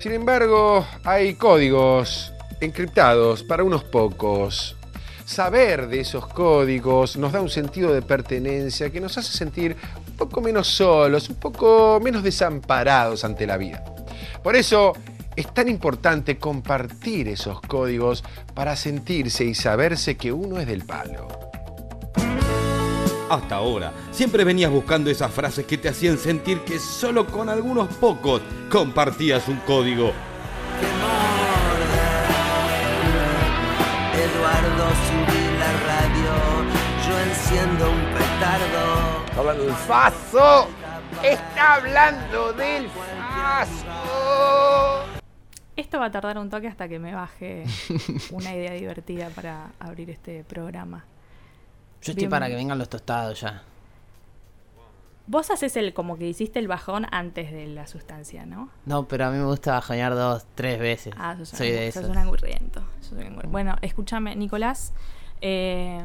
Sin embargo, hay códigos encriptados para unos pocos. Saber de esos códigos nos da un sentido de pertenencia que nos hace sentir un poco menos solos, un poco menos desamparados ante la vida. Por eso es tan importante compartir esos códigos para sentirse y saberse que uno es del palo. Hasta ahora, siempre venías buscando esas frases que te hacían sentir que solo con algunos pocos compartías un código. Eduardo, subí la radio, yo enciendo un petardo. Está hablando del faso. Está hablando del faso. Esto va a tardar un toque hasta que me baje una idea divertida para abrir este programa. Yo estoy Bien. para que vengan los tostados ya. Vos haces el como que hiciste el bajón antes de la sustancia, ¿no? No, pero a mí me gusta bajonear dos, tres veces. Ah, sos, Soy un- de sos esos. un angurriento. sos un angurriento. Bueno, escúchame, Nicolás. eh,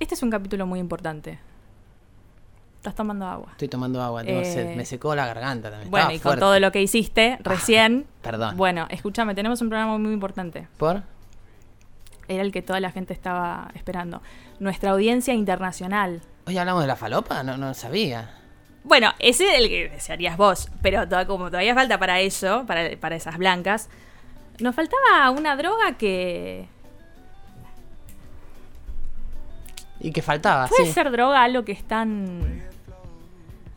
este es un capítulo muy importante. Estás tomando agua. Estoy tomando agua, tengo Eh, sed. Me secó la garganta también. Bueno, Estaba y con fuerte. todo lo que hiciste recién. Perdón. Bueno, escúchame, tenemos un programa muy importante. ¿Por? Era el que toda la gente estaba esperando. Nuestra audiencia internacional. ¿Hoy hablamos de la falopa? No, no sabía. Bueno, ese es el que desearías vos, pero como todavía falta para eso, para, para esas blancas, nos faltaba una droga que... ¿Y qué faltaba? ¿Puede Sí. ser droga algo que es tan...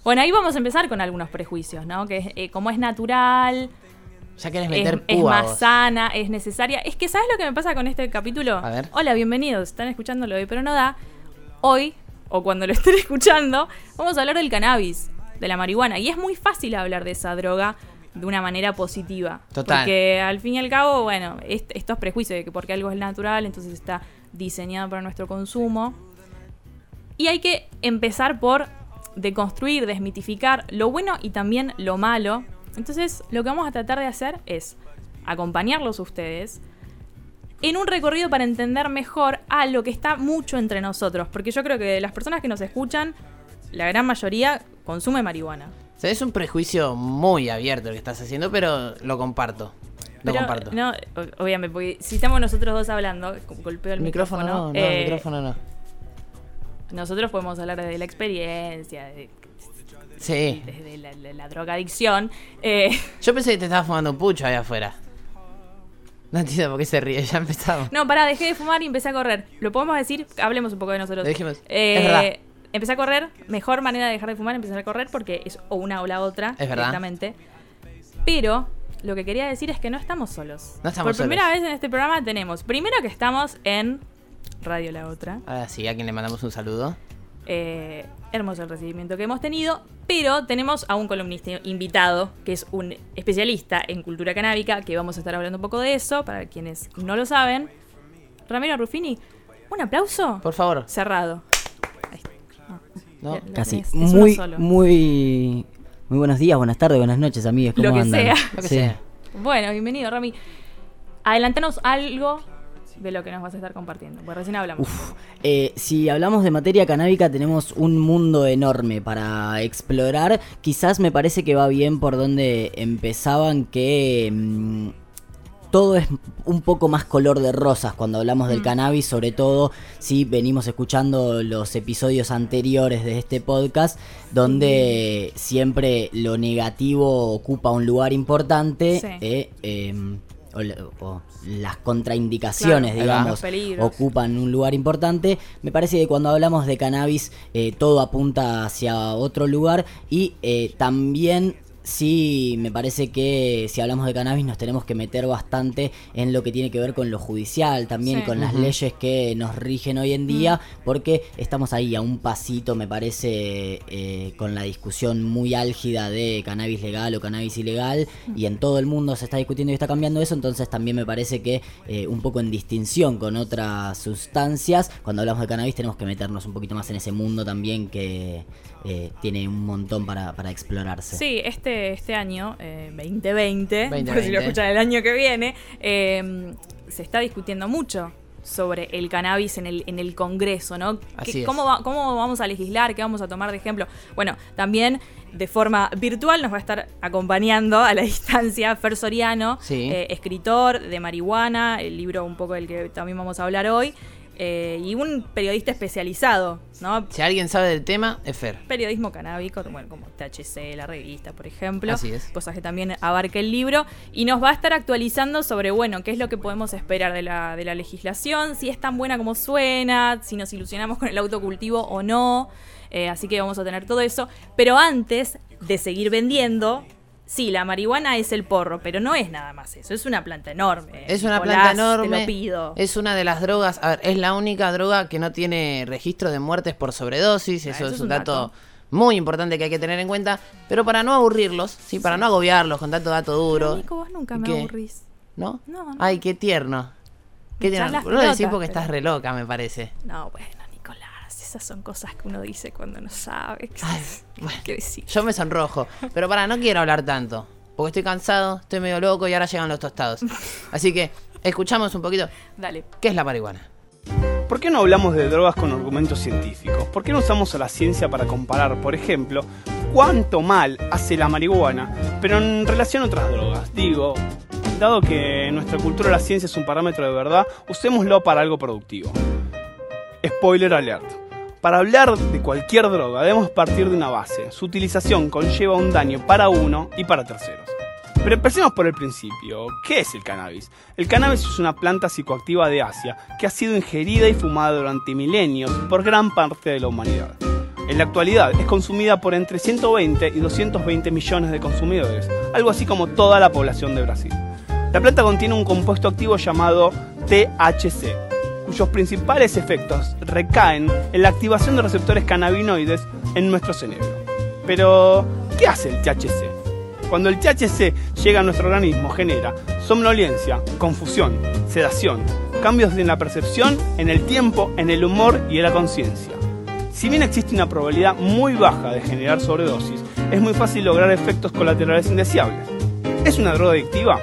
Bueno, ahí vamos a empezar con algunos prejuicios, ¿no? Que eh, como es natural, Ya querés es, meter es púa más sana, es necesaria. Es que, ¿sabes lo que me pasa con este capítulo? A ver. Hola, bienvenidos. Están escuchando lo de Pero No Da. Hoy, o cuando lo estén escuchando, vamos a hablar del cannabis, de la marihuana. Y es muy fácil hablar de esa droga de una manera positiva. Total. Porque al fin y al cabo, bueno, est- estos prejuicios de que porque algo es natural, entonces está diseñado para nuestro consumo. Y hay que empezar por deconstruir, desmitificar lo bueno y también lo malo. Entonces, lo que vamos a tratar de hacer es acompañarlos a ustedes en un recorrido para entender mejor a lo que está mucho entre nosotros. Porque yo creo que las personas que nos escuchan, la gran mayoría consume marihuana. O sea, es un prejuicio muy abierto lo que estás haciendo, pero lo comparto. Lo Pero, comparto. No, obviamente, porque si estamos nosotros dos hablando, golpeo el, el micrófono, no, no, eh, el micrófono no. Nosotros podemos hablar de la experiencia, de, Sí. desde la, la- la drogadicción. eh, Yo pensé que te estabas fumando un pucho ahí afuera. No entiendo por qué se ríe, ya empezamos. no, pará, dejé de fumar y empecé a correr. ¿Lo podemos decir? Hablemos un poco de nosotros. Lo dijimos. Eh, Es verdad. Empecé a correr. Mejor manera de dejar de fumar, empezar a correr porque es o una o la otra. Es verdad. Directamente. Pero lo que quería decir es que no estamos solos. No estamos Por primera solos. vez en este programa tenemos, primero que estamos en Radio La Otra. Ahora sí, a quien le mandamos un saludo. Eh, hermoso el recibimiento que hemos tenido, pero tenemos a un columnista invitado, que es un especialista en cultura canábica, que vamos a estar hablando un poco de eso, para quienes no lo saben. Ramiro Ruffini, un aplauso Por favor. cerrado. No, Casi. es Muy, muy, muy buenos días, buenas tardes, buenas noches, amigos. ¿Cómo Lo que andan? sea. Lo que sea. Bueno, bienvenido, Rami. Adelantanos algo de lo que nos vas a estar compartiendo, porque recién hablamos. Uf, eh, si hablamos de materia canábica, tenemos un mundo enorme para explorar. Quizás me parece que va bien por donde empezaban que mm, todo es un poco más color de rosas cuando hablamos del cannabis, sobre todo si venimos escuchando los episodios anteriores de este podcast, donde siempre lo negativo ocupa un lugar importante. Sí. eh, em, o o las contraindicaciones, Claro, digamos, ocupan un lugar importante. Me parece que cuando hablamos de cannabis eh, todo apunta hacia otro lugar y eh, también sí me parece que si hablamos de cannabis nos tenemos que meter bastante en lo que tiene que ver con lo judicial, también Sí. con las leyes que nos rigen hoy en día, porque estamos ahí a un pasito, me parece, eh, con la discusión muy álgida de cannabis legal o cannabis ilegal, y en todo el mundo se está discutiendo y está cambiando eso, entonces también me parece que eh, un poco en distinción con otras sustancias, cuando hablamos de cannabis tenemos que meternos un poquito más en ese mundo también que eh, tiene un montón para, para explorarse. Sí, este, este año, eh, 2020, por si 2020. lo escuchan el año que viene, eh, se está discutiendo mucho sobre el cannabis en el, en el Congreso, ¿no? ¿Qué- Así es. ¿Cómo, va- ¿Cómo vamos a legislar? ¿Qué vamos a tomar de ejemplo? Bueno, también de forma virtual nos va a estar acompañando a la distancia Fer Soriano, Sí. eh, escritor de marihuana, el libro un poco del que también vamos a hablar hoy, eh, y un periodista especializado, ¿no? Si alguien sabe del tema, es Fer. periodismo canábico, bueno, como THC, la revista, por ejemplo. Así es. Cosas que también abarca el libro. Y nos va a estar actualizando sobre, bueno, qué es lo que podemos esperar de la, de la legislación, si es tan buena como suena, si nos ilusionamos con el autocultivo o no. Eh, así que vamos a tener todo eso. Pero antes de seguir vendiendo, sí, la marihuana es el porro, pero no es nada más eso. Es una planta enorme. Es una Nicolás, planta enorme. Te lo pido. Es una de las drogas, a ver, es la única droga que no tiene registro de muertes por sobredosis. Ah, Eso, eso es un dato, dato. muy importante que hay que tener en cuenta. Pero para no aburrirlos, sí, para no agobiarlos con tanto dato duro. Nico, vos nunca ¿Y me aburrís. ¿No? No, no. Ay, qué tierno. Qué tierno. Vos lo decís porque pero- estás re loca, me parece. No, bueno, esas son cosas que uno dice cuando no sabe. Ay, bueno. ¿Qué decir? Yo me sonrojo. Pero para, no quiero hablar tanto. Porque estoy cansado, estoy medio loco y ahora llegan los tostados. Así que, escuchamos un poquito. Dale. ¿Qué es la marihuana? ¿Por qué no hablamos de drogas con argumentos científicos? ¿Por qué no usamos a la ciencia para comparar, por ejemplo, cuánto mal hace la marihuana, pero en relación a otras drogas? Digo, dado que en nuestra cultura la ciencia es un parámetro de verdad, usémoslo para algo productivo. Spoiler alert. Para hablar de cualquier droga debemos partir de una base. Su utilización conlleva un daño para uno y para terceros. Pero empecemos por el principio. ¿Qué es el cannabis? El cannabis es una planta psicoactiva de Asia que ha sido ingerida y fumada durante milenios por gran parte de la humanidad. En la actualidad es consumida por entre 120 y 220 millones de consumidores, algo así como toda la población de Brasil. La planta contiene un compuesto activo llamado THC, cuyos principales efectos recaen en la activación de receptores cannabinoides en nuestro cerebro. Pero, ¿qué hace el THC? Cuando el THC llega a nuestro organismo genera somnolencia, confusión, sedación, cambios en la percepción, en el tiempo, en el humor y en la conciencia. Si bien existe una probabilidad muy baja de generar sobredosis, es muy fácil lograr efectos colaterales indeseables. ¿Es una droga adictiva?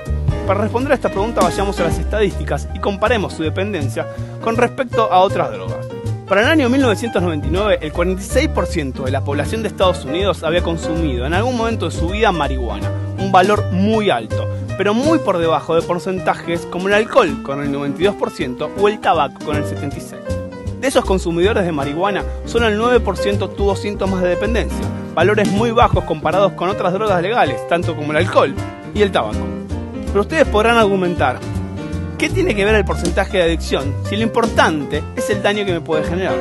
Para responder a esta pregunta vayamos a las estadísticas y comparemos su dependencia con respecto a otras drogas. Para el año 1999, el 46% de la población de Estados Unidos había consumido en algún momento de su vida marihuana, un valor muy alto, pero muy por debajo de porcentajes como el alcohol con el 92% o el tabaco con el 76%. De esos consumidores de marihuana, solo el 9% tuvo síntomas de dependencia, valores muy bajos comparados con otras drogas legales, tanto como el alcohol y el tabaco. Pero ustedes podrán argumentar, ¿qué tiene que ver el porcentaje de adicción si lo importante es el daño que me puede generar?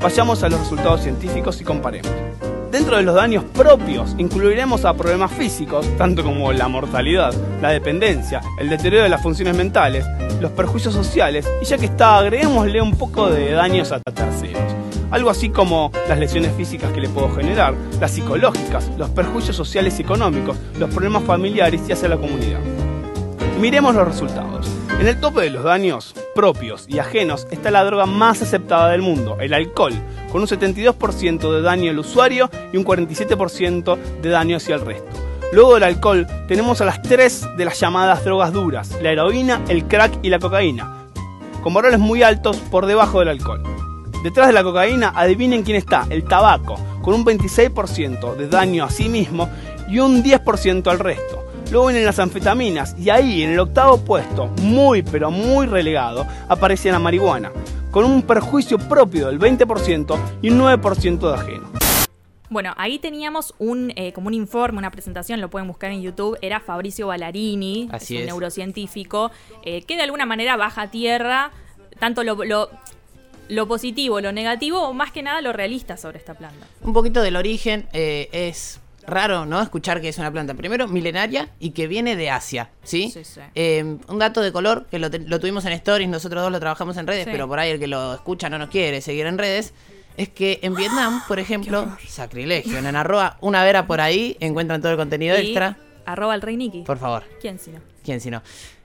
Vayamos a los resultados científicos y comparemos. Dentro de los daños propios incluiremos a problemas físicos, tanto como la mortalidad, la dependencia, el deterioro de las funciones mentales, los perjuicios sociales y ya que está, agreguémosle un poco de daños a terceros. Algo así como las lesiones físicas que le puedo generar, las psicológicas, los perjuicios sociales y económicos, los problemas familiares y hacia la comunidad. Miremos los resultados. En el tope de los daños propios y ajenos está la droga más aceptada del mundo, el alcohol, con un 72% de daño al usuario y un 47% de daño hacia el resto. Luego del alcohol tenemos a las tres de las llamadas drogas duras, la heroína, el crack y la cocaína, con valores muy altos por debajo del alcohol. Detrás de la cocaína, adivinen quién está, el tabaco, con un 26% de daño a sí mismo y un 10% al resto. Luego vienen las anfetaminas y ahí en el octavo puesto, muy pero muy relegado, aparece la marihuana, con un perjuicio propio del 20% y un 9% de ajeno. Bueno, ahí teníamos un eh, como un informe, una presentación, lo pueden buscar en YouTube, era Fabricio Ballarini, Así un es. neurocientífico, eh, que de alguna manera baja a tierra tanto lo, lo, lo positivo, lo negativo, o más que nada lo realista sobre esta planta. Un poquito del origen eh, es raro, ¿no? Escuchar que es una planta, primero, milenaria y que viene de Asia, ¿sí? Sí, sí. Eh, un dato de color, que lo, tuvimos en Stories, nosotros dos lo trabajamos en redes, Sí. pero por ahí el que lo escucha no nos quiere seguir en redes, es que en Vietnam, por ejemplo, sacrilegio, en arroba una vera por ahí, encuentran todo el contenido Y extra. Arroba el rey Nicky. Por favor, ¿Quién si no? ¿quién si no?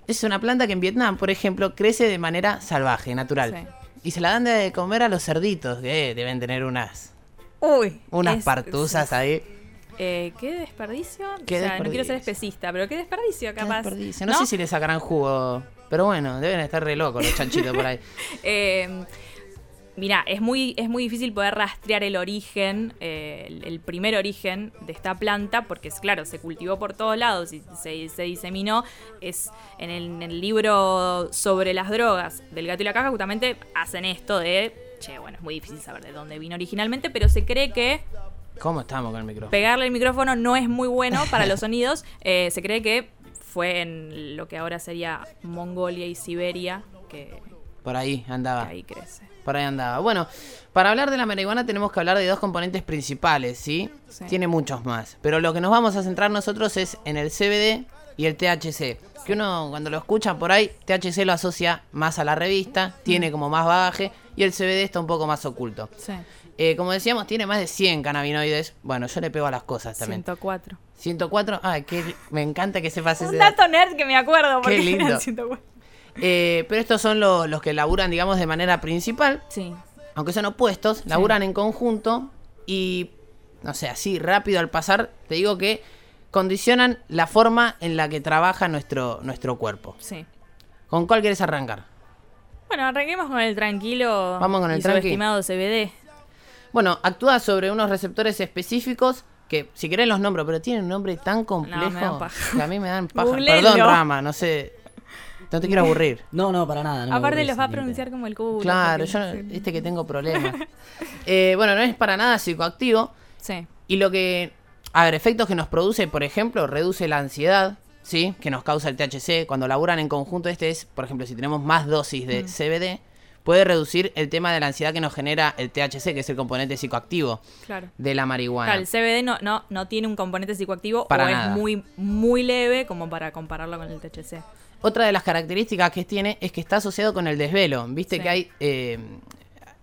Es una planta que en Vietnam, por ejemplo, crece de manera salvaje, natural. Y se la dan de comer a los cerditos, que deben tener unas Uy. unas es- partuzas es- ahí. Eh, ¿Qué desperdicio? Qué o sea, no quiero ser especista, pero qué desperdicio, Qué capaz. desperdicio. No, sé si le sacarán jugo. Pero bueno, deben estar re locos los chanchitos por ahí. Eh, Mira, es muy, es muy difícil poder rastrear el origen, eh, el, el primer origen de esta planta, porque es claro, se cultivó por todos lados y se, se diseminó. Es en el, en el libro sobre las drogas del gato y la caja, justamente hacen esto de. Che, bueno, es muy difícil saber de dónde vino originalmente, pero se cree que ¿Cómo estamos con el micrófono? pegarle el micrófono no es muy bueno para los sonidos. Eh, se cree que fue en lo que ahora sería Mongolia y Siberia que, Por ahí que andaba. ahí crece. Por ahí andaba. Bueno, para hablar de la marihuana tenemos que hablar de dos componentes principales, ¿sí? Sí. Tiene muchos más. Pero lo que nos vamos a centrar nosotros es en el CBD y el THC. Que uno cuando lo escucha por ahí, THC lo asocia más a la revista, tiene como más bagaje y el CBD está un poco más oculto. Sí. Eh, como decíamos, tiene más de 100 cannabinoides. Bueno, yo le pego a las cosas también. 104. 104. Ay, que me encanta que sepas ese Un dato. nerd que me acuerdo. Qué lindo. eran 104. Eh, pero estos son lo- los que laburan, digamos, de manera principal. Sí. aunque son opuestos, laburan en conjunto y, no sé, así rápido al pasar, te digo que condicionan la forma en la que trabaja nuestro, nuestro cuerpo. Sí. ¿Con cuál quieres arrancar? Bueno, arranquemos con el tranquilo Vamos con el y tranqui. subestimado CBD. Bueno, actúa sobre unos receptores específicos que, si querés los nombro, pero tienen un nombre tan complejo me dan paja. que a mí me dan paja. Perdón, Rama, no sé. No te quiero aburrir. No, no, para nada. no Aparte aburrís, los va a pronunciar como el culo. Claro, yo no- este que tengo problemas. Eh, bueno, no es para nada psicoactivo. Sí. Y lo que. A ver, efectos que nos produce, por ejemplo, reduce la ansiedad, ¿sí? Que nos causa el THC. Cuando laburan en conjunto, este es, por ejemplo, si tenemos más dosis de CBD, puede reducir el tema de la ansiedad que nos genera el THC, que es el componente psicoactivo Claro. de la marihuana. Claro, el CBD no, no, no tiene un componente psicoactivo Para o nada. es muy, muy leve como para compararlo con el THC. Otra de las características que tiene es que está asociado con el desvelo. Viste Sí. que hay, eh,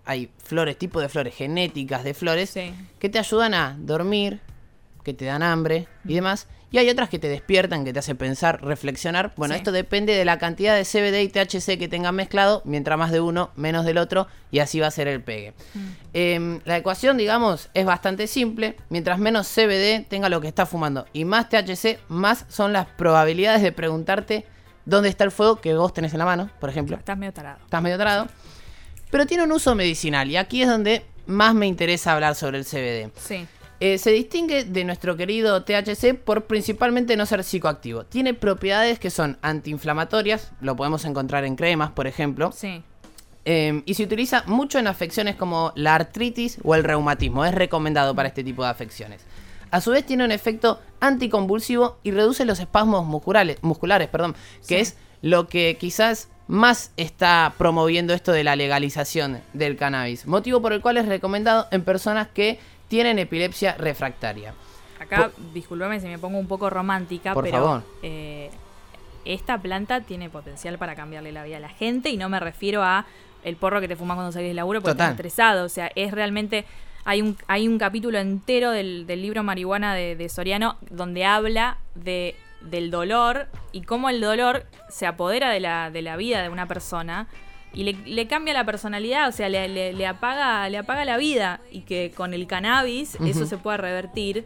hay flores, tipo de flores, genéticas de flores, Sí. que te ayudan a dormir, que te dan hambre y demás. Y hay otras que te despiertan, que te hacen pensar, reflexionar. Bueno, Sí. esto depende de la cantidad de CBD y THC que tengan mezclado. Mientras más de uno, menos del otro. Y así va a ser el pegue. Em, la ecuación, digamos, es bastante simple. Mientras menos CBD tenga lo que está fumando y más THC, más son las probabilidades de preguntarte dónde está el fuego que vos tenés en la mano, por ejemplo. Estás medio tarado. Estás medio tarado. Pero tiene un uso medicinal. Y aquí es donde más me interesa hablar sobre el CBD. Sí. Eh, se distingue de nuestro querido THC por principalmente no ser psicoactivo. Tiene propiedades que son antiinflamatorias, lo podemos encontrar en cremas, por ejemplo, Sí. eh, y se utiliza mucho en afecciones como la artritis o el reumatismo. Es recomendado para este tipo de afecciones. A su vez tiene un efecto anticonvulsivo y reduce los espasmos musculares, musculares, perdón, que Sí. es lo que quizás más está promoviendo esto de la legalización del cannabis. Motivo por el cual es recomendado en personas que tienen epilepsia refractaria. Acá, discúlpame si me pongo un poco romántica, Por pero favor. eh, esta planta tiene potencial para cambiarle la vida a la gente y no me refiero a el porro que te fumas cuando salís del laburo porque Total. estás estresado. O sea, es realmente. Hay un, hay un capítulo entero del, del libro Marihuana de, de Soriano donde habla de, del dolor y cómo el dolor se apodera de la, de la vida de una persona y le, le cambia la personalidad, o sea, le, le- le apaga, le apaga la vida y que con el cannabis eso se puede revertir.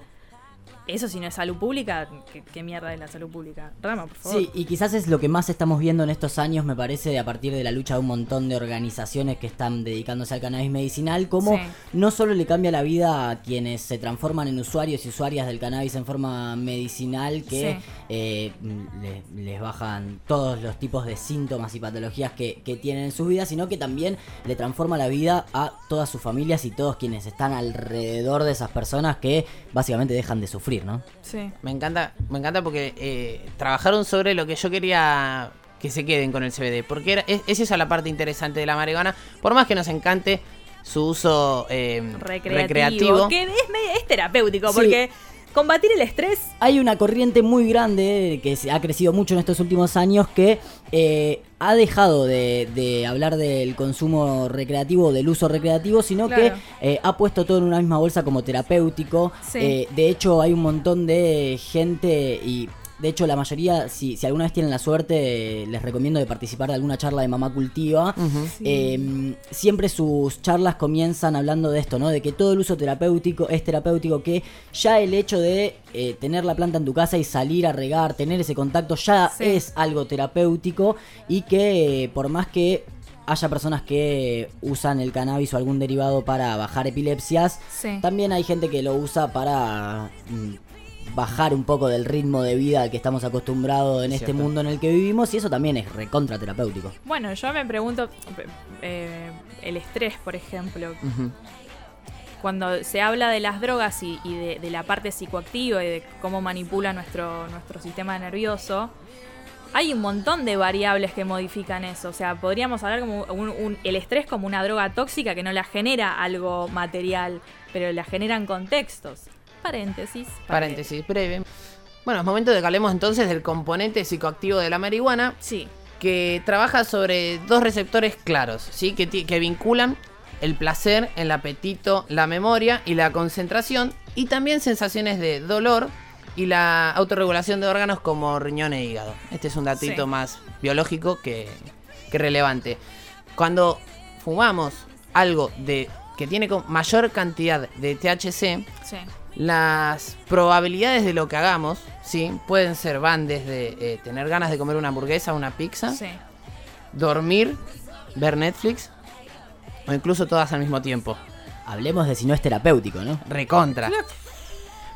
Eso si no es salud pública, ¿qué, qué mierda es la salud pública? Rama, por favor. Sí, y quizás es lo que más estamos viendo en estos años, me parece, a partir de la lucha de un montón de organizaciones que están dedicándose al cannabis medicinal, como Sí. no solo le cambia la vida a quienes se transforman en usuarios y usuarias del cannabis en forma medicinal, que Sí. Eh, le- les bajan todos los tipos de síntomas y patologías que, que tienen en sus vidas, sino que también le transforma la vida a todas sus familias y todos quienes están alrededor de esas personas que básicamente dejan de sufrir, ¿no? Sí. Me encanta, me encanta porque eh, trabajaron sobre lo que yo quería que se queden con el CBD. Porque era, es, es esa la parte interesante de la marihuana. Por más que nos encante su uso eh, Recreativo. recreativo. Que es, terapéutico, Sí. porque combatir el estrés. Hay una corriente muy grande que se ha crecido mucho en estos últimos años que eh, ha dejado de, de hablar del consumo recreativo, del uso recreativo, sino Claro. que eh, ha puesto todo en una misma bolsa como terapéutico. Sí. Eh, de hecho, hay un montón de gente y de hecho, la mayoría, si, si alguna vez tienen la suerte, les recomiendo de participar de alguna charla de Mamá Cultiva. Eh, siempre sus charlas comienzan hablando de esto, ¿no? De que todo el uso terapéutico es terapéutico, que ya el hecho de eh, tener la planta en tu casa y salir a regar, tener ese contacto, ya Sí. es algo terapéutico y que eh, por más que haya personas que usan el cannabis o algún derivado para bajar epilepsias, Sí. también hay gente que lo usa para mm, bajar un poco del ritmo de vida al que estamos acostumbrados en este mundo en el que vivimos y eso también es recontra terapéutico. Bueno, yo me pregunto, eh, el estrés, por ejemplo, cuando se habla de las drogas y, y de, de la parte psicoactiva y de cómo manipula nuestro, nuestro sistema nervioso, hay un montón de variables que modifican eso. O sea, podríamos hablar como un- un- el estrés como una droga tóxica que no la genera algo material, pero la generan contextos. Paréntesis. Paréntesis breve. Bueno, es momento de que hablemos entonces del componente psicoactivo de la marihuana, Sí. que trabaja sobre dos receptores claros, ¿sí? Que, vinculan el placer, el apetito, la memoria y la concentración, y también sensaciones de dolor y la autorregulación de órganos como riñón e hígado. Este es un datito Sí. más biológico que, que relevante. Cuando fumamos algo de que tiene mayor cantidad de THC, Sí. Las probabilidades de lo que hagamos, ¿sí? Pueden ser, van desde eh, tener ganas de comer una hamburguesa, una pizza, Sí. dormir, ver Netflix, o incluso todas al mismo tiempo. Hablemos de si no es terapéutico, ¿no? Recontra.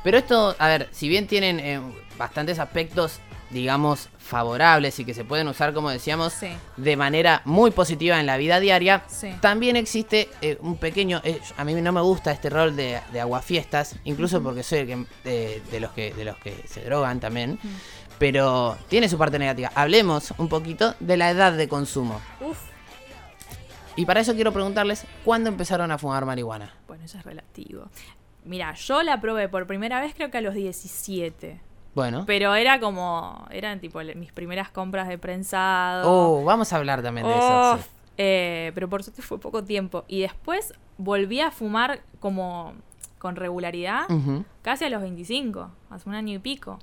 Pero esto, a ver, si bien tienen eh, bastantes aspectos, digamos, favorables y que se pueden usar, como decíamos, Sí. de manera muy positiva en la vida diaria, Sí. también existe eh, un pequeño... eh, a mí no me gusta este rol de, de aguafiestas, incluso porque soy el que, eh, de, los que, de los que se drogan también, pero tiene su parte negativa. Hablemos un poquito de la edad de consumo. Uf. Y para eso quiero preguntarles, ¿cuándo empezaron a fumar marihuana? Bueno, eso es relativo. Mira, yo la probé por primera vez creo que a los 17. Bueno. Pero era como, eran tipo mis primeras compras de prensado. Oh, vamos a hablar también de eso. Sí. eh, pero por suerte fue poco tiempo. Y después volví a fumar como con regularidad casi a los 25, hace un año y pico.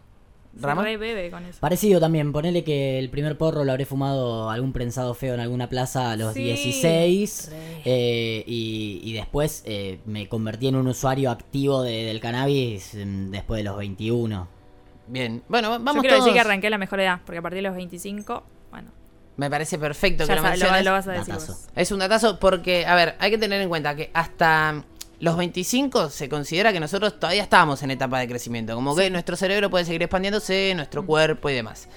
¿Rama? re bebe con eso. Parecido también, ponele que el primer porro lo habré fumado algún prensado feo en alguna plaza a los Sí, 16 re. eh, y, y después eh, me convertí en un usuario activo de- del cannabis mm, después de los 21. Bien. Bueno, Yo vamos quiero todos. decir que arranqué a la mejor edad, porque a partir de los 25, bueno, Me parece perfecto ya que lo vas a decir vos. Es un datazo porque, a ver, hay que tener en cuenta que hasta los 25 se considera que nosotros todavía estábamos en etapa de crecimiento. Como que nuestro cerebro puede seguir expandiéndose, Mm. nuestro cuerpo y demás.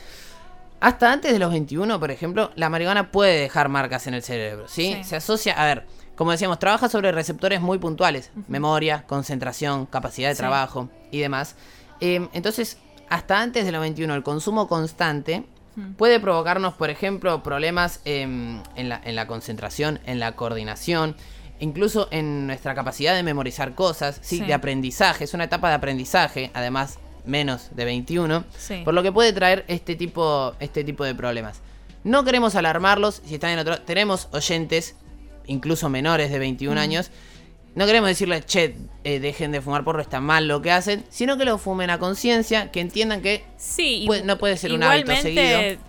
Hasta antes de los 21, por ejemplo, la marihuana puede dejar marcas en el cerebro, ¿sí? Sí. Se asocia, a ver, como decíamos, trabaja sobre receptores muy puntuales. Memoria, concentración, capacidad de Sí. trabajo y demás. Eh, entonces, hasta antes de los 21, el consumo constante Mm. puede provocarnos, por ejemplo, problemas em, en, la, en la concentración, en la coordinación, incluso en nuestra capacidad de memorizar cosas, ¿sí? Sí. de aprendizaje. Es una etapa de aprendizaje, además menos de 21, Sí. por lo que puede traer este tipo, este tipo de problemas. No queremos alarmarlos, si están en otro... Tenemos oyentes, incluso menores de 21 Mm. años, no queremos decirles, che, eh, dejen de fumar porro, está mal lo que hacen, sino que lo fumen a conciencia, que entiendan que Sí, Puede- no puede ser un hábito igualmente,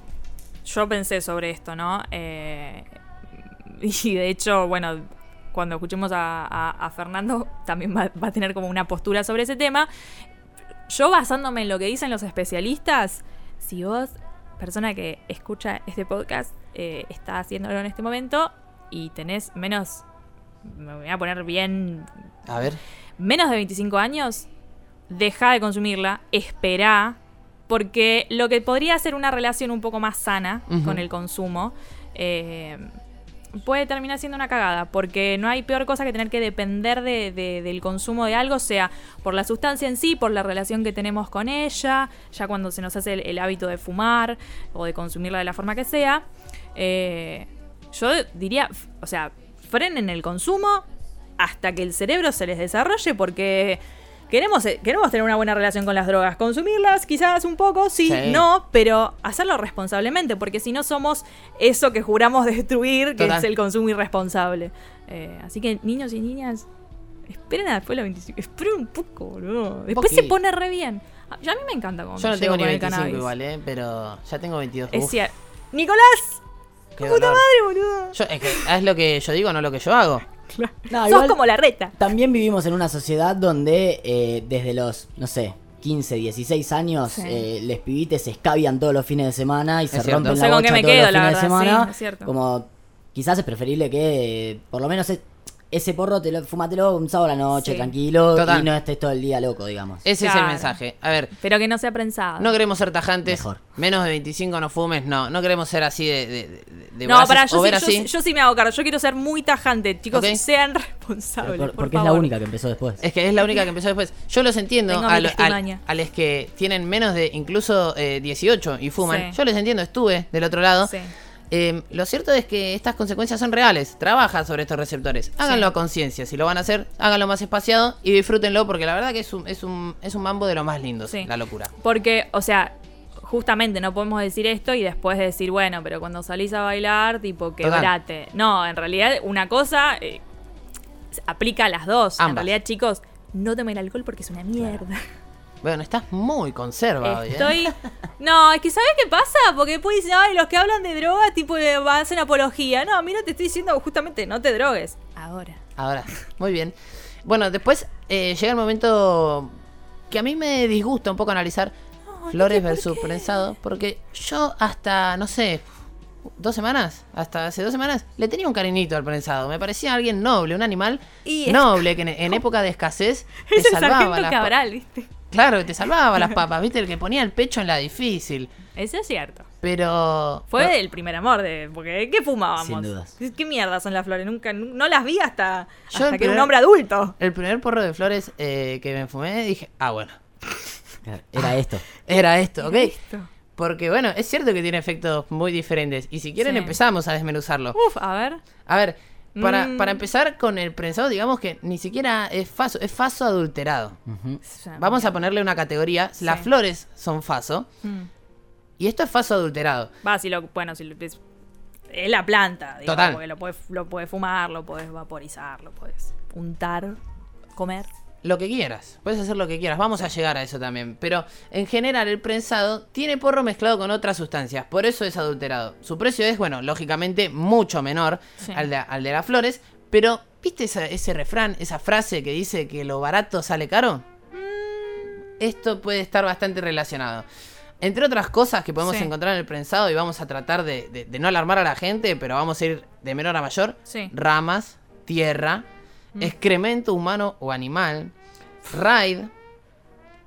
Yo pensé sobre esto, ¿no? Eh, y de hecho, bueno, cuando escuchemos a, a- a Fernando, también va, va a tener como una postura sobre ese tema. Yo basándome en lo que dicen los especialistas, si vos, persona que escucha este podcast, eh, está haciéndolo en este momento y tenés menos, me voy a poner bien A ver. menos de 25 años, deja de consumirla, espera, porque lo que podría ser una relación un poco más sana con el consumo, eh, puede terminar siendo una cagada, porque no hay peor cosa que tener que depender de- de- del consumo de algo, sea por la sustancia en sí, por la relación que tenemos con ella, ya cuando se nos hace el, el hábito de fumar o de consumirla de la forma que sea. Eh, yo diría, o sea, frenen el consumo hasta que el cerebro se les desarrolle, porque queremos, eh, queremos tener una buena relación con las drogas. Consumirlas, quizás un poco, sí, Sí. no, pero hacerlo responsablemente, porque si no somos eso que juramos destruir, que Total. es el consumo irresponsable. Eh, así que niños y niñas, esperen a después de los 25. Esperen un poco, boludo. Después se pone re bien. Ya a mí me encanta cómo Yo me no tengo ni con el 25 cannabis. igual, ¿eh? Pero ya tengo 22. Es cierto. ¡Nicolás! Qué ¡Puta dolor. madre, boludo! Yo, es que es lo que yo digo, no lo que yo hago. No, Sos igual como la reta. También vivimos en una sociedad donde eh, desde los, no sé, 15, 16 años, Sí. eh, les pibites se escabian todos los fines de semana y se cierto. rompen No sé la bocha qué me todos quedo, los la fines de verdad, semana. sí, es cierto. Como quizás es preferible que eh, por lo menos es- ese porro te lo, fumatelo un sábado a la noche, Sí. tranquilo, Total. y no estés todo el día loco, digamos. Ese es Claro. el mensaje. A ver, Pero que no sea prensado. no queremos ser tajantes. Mejor. Menos de 25 no fumes, no. No queremos ser así de, de, de- de no, o yo, ver sí, yo, así. yo sí me hago cargo. Yo quiero ser muy tajante. Chicos, Ok. sean responsables. Por- por porque es la favor. única que empezó después. Es que es la única que empezó después. Yo los entiendo Tengo a, lo- a- testimonio. a los que tienen menos de incluso eh, 18 y fuman. Sí. Yo les entiendo, estuve del otro lado. Sí. Eh, lo cierto es que estas consecuencias son reales. Trabaja sobre estos receptores. Háganlo Sí. a conciencia. Si lo van a hacer, háganlo más espaciado y disfrútenlo porque la verdad que es un, es un, es un mambo de lo más lindo. Sí. La locura. Porque, o sea, justamente no podemos decir esto y después decir, bueno, pero cuando salís a bailar, tipo, Total. quebrate. No, en realidad, una cosa eh, aplica a las dos. En realidad, chicos, no tomen alcohol porque es una mierda. Bueno, estás muy conserva hoy, ¿eh? No, es que ¿sabes qué pasa? Porque después dicen, ay, los que hablan de droga, tipo, eh, hacen apología. No, a mí no te estoy diciendo justamente no te drogues. Ahora. Ahora, muy bien. Bueno, después eh, llega el momento que a mí me disgusta un poco analizar flores versus prensado, porque yo hasta, no sé, dos semanas, hasta hace dos semanas, le tenía un cariñito al prensado. Me parecía alguien noble, un animal Y es- noble que en, en época de escasez te Es el salvaba sargento las pa- Cabral, ¿viste? Claro, que te salvaba las papas, viste, el que ponía el pecho en la difícil. Eso es cierto. Pero. Fue el primer amor de. Porque ¿qué fumábamos? Sin dudas. ¿Qué, mierda son las flores? Nunca, nu- no las vi hasta, Yo hasta que era un hombre adulto. El primer porro de flores eh, que me fumé, dije, ah, bueno, Era esto. era esto, ¿ok? Listo. Porque bueno, es cierto que tiene efectos muy diferentes. Y si quieren Sí. empezamos a desmenuzarlo. Uf, a ver. A ver, para, Mm. para empezar con el prensado, digamos que ni siquiera es faso, es faso adulterado. Vamos a ponerle una categoría. Las flores son faso. Mm. Y esto es faso adulterado. Va, si lo. Bueno, si lo. Es, es la planta. digamos, Total. Porque lo puedes, lo puedes fumar, lo puedes vaporizar, lo puedes untar, comer. Lo que quieras. Puedes hacer lo que quieras. Vamos a llegar a eso también. Pero en general el prensado tiene porro mezclado con otras sustancias. Por eso es adulterado. Su precio es, bueno, lógicamente mucho menor Sí. al, de, al de las flores. Pero, ¿viste esa- ese refrán, esa frase que dice que lo barato sale caro? Esto puede estar bastante relacionado. Entre otras cosas que podemos Sí. encontrar en el prensado y vamos a tratar de, de- de no alarmar a la gente, pero vamos a ir de menor a mayor. Sí. Ramas, tierra, excremento humano o animal, raid,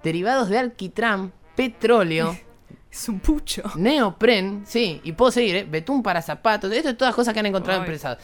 derivados de alquitrán, petróleo, Es un pucho. neopren, sí, y puedo seguir, ¿eh? betún para zapatos, esto es todas cosas que han encontrado en Ay. prensado.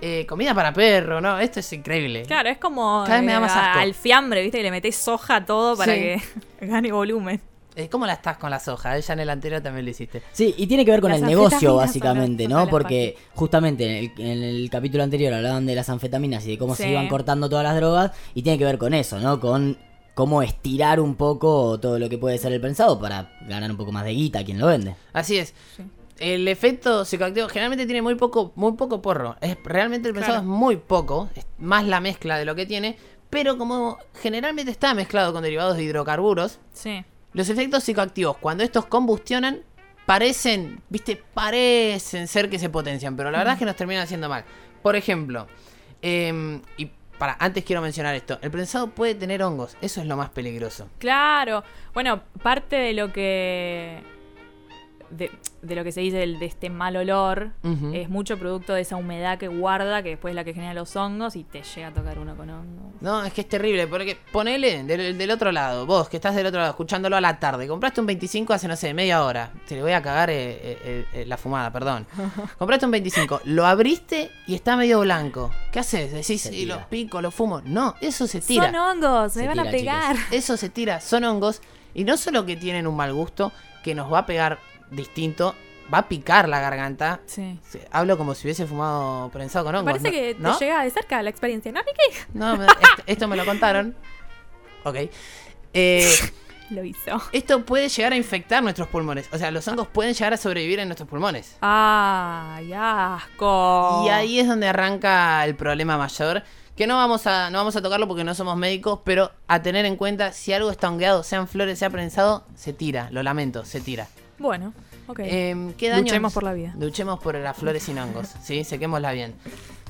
Eh, comida para perro, ¿no? Esto es increíble. Claro, es como Cada vez me da eh, más al fiambre, ¿viste? Que le metés soja a todo para Sí. que gane volumen. Eh, ¿Cómo la estás con la soja? Ella en el anterior también lo hiciste. Sí, y tiene que ver con Las el negocio, básicamente, ¿no? las- Porque justamente en el, en el capítulo anterior hablaban de las anfetaminas y de cómo se iban cortando todas las drogas, y tiene que ver con eso, ¿no? Con cómo estirar un poco todo lo que puede ser el pensado para ganar un poco más de guita a quien lo vende. Así es. Sí. El efecto psicoactivo generalmente tiene muy poco, muy poco porro. Es, realmente el pensado Claro. es muy poco, es más la mezcla de lo que tiene, pero como generalmente está mezclado con derivados de hidrocarburos, Sí. Los efectos psicoactivos, cuando estos combustionan, parecen, viste, parecen ser que se potencian, pero la verdad es que nos terminan haciendo mal. Por ejemplo, em, y para, antes quiero mencionar esto, el prensado puede tener hongos, eso es lo más peligroso. Claro. Bueno, parte de lo que. De, de lo que se dice del- de este mal olor es mucho producto de esa humedad que guarda, que después es la que genera los hongos y te llega a tocar uno con hongos. No, es que es terrible, porque ponele del, del otro lado, vos que estás del otro lado escuchándolo a la tarde, compraste un 25 hace, no sé, media hora, te le voy a cagar eh, eh, eh, la fumada, perdón. compraste un 25, lo abriste y está medio blanco. ¿Qué haces? Decís, y tira. lo pico, lo fumo. No, eso se tira. Son hongos, me Se van a pegar. Eso se tira, son hongos. Y no solo que tienen un mal gusto, que nos va a pegar distinto, va a picar la garganta. Sí. Hablo como si hubiese fumado prensado con hongos. Parece ¿no? que ¿No? te llega de cerca la experiencia. ¿No, Miki? No, me- esto, esto me lo contaron. Ok. Eh, Lo hizo. esto puede llegar a infectar nuestros pulmones. O sea, los hongos pueden llegar a sobrevivir en nuestros pulmones. ¡Ay, asco! Y ahí es donde arranca el problema mayor, que no vamos a no vamos a tocarlo porque no somos médicos, pero a tener en cuenta si algo está hongueado, sean flores, sea prensado, se tira, lo lamento, se tira. Bueno, ok. Em, ¿qué daños? Luchemos por la vida. Luchemos por las flores sin hongos, ¿sí? Sequémosla bien.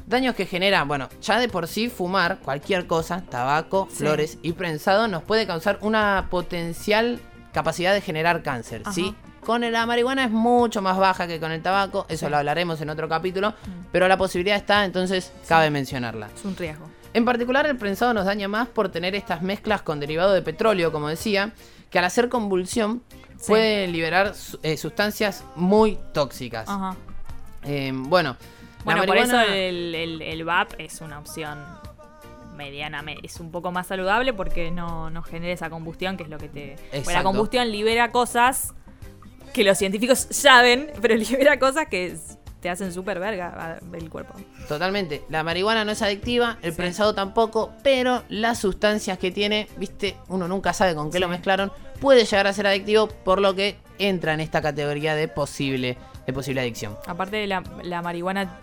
Daños que genera, bueno, ya de por sí fumar cualquier cosa, tabaco, Sí. flores y prensado nos puede causar una potencial capacidad de generar cáncer, ¿sí? Con la marihuana es mucho más baja que con el tabaco, eso Sí. lo hablaremos en otro capítulo, pero la posibilidad está, entonces cabe mencionarla. Es un riesgo. En particular, el prensado nos daña más por tener estas mezclas con derivado de petróleo, como decía, que al hacer convulsión Sí. puede liberar su- eh, sustancias muy tóxicas. Ajá. Eh, bueno, la Bueno, por eso el, el, el VAP es una opción mediana, es un poco más saludable porque no, no genera esa combustión, que es lo que te... La combustión libera cosas que los científicos saben, pero libera cosas que te hacen súper verga el cuerpo. Totalmente. La marihuana no es adictiva, el Sí. prensado tampoco, pero las sustancias que tiene, viste, uno nunca sabe con qué lo mezclaron, puede llegar a ser adictivo, por lo que entra en esta categoría de posible, de posible adicción. Aparte de la, la marihuana,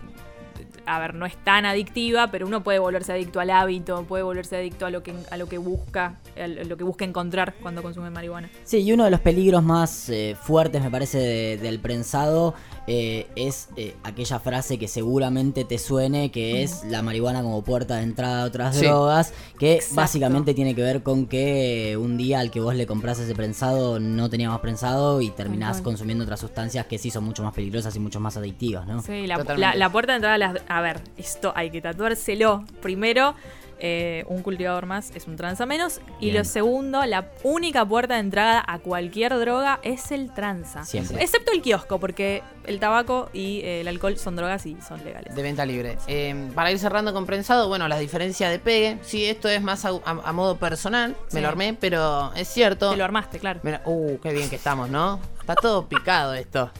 a ver, no es tan adictiva, pero uno puede volverse adicto al hábito, puede volverse adicto a lo que, a lo que busca, a lo que busca encontrar cuando consume marihuana. Sí, y uno de los peligros más eh, fuertes, me parece, de- del prensado eh, es eh, aquella frase que seguramente te suene, que es la marihuana como puerta de entrada a otras Sí. drogas, que Exacto. básicamente tiene que ver con que un día al que vos le compras ese prensado no tenía más prensado y terminás consumiendo otras sustancias que sí son mucho más peligrosas y mucho más adictivas, ¿no? Sí, la- la puerta de entrada a las... A ver, esto hay que tatuárselo. Primero, eh, un cultivador más es un tranza menos. Y lo segundo, la única puerta de entrada a cualquier droga es el tranza. Siempre. Excepto el kiosco, porque el tabaco y eh, el alcohol son drogas y son legales. De venta libre. Eh, para ir cerrando con prensado, bueno, las diferencias de pegue. Sí, esto es más a, a- a modo personal, me lo armé, pero es cierto. Te lo armaste, claro. Uh, qué bien que estamos, ¿no? Está todo picado esto.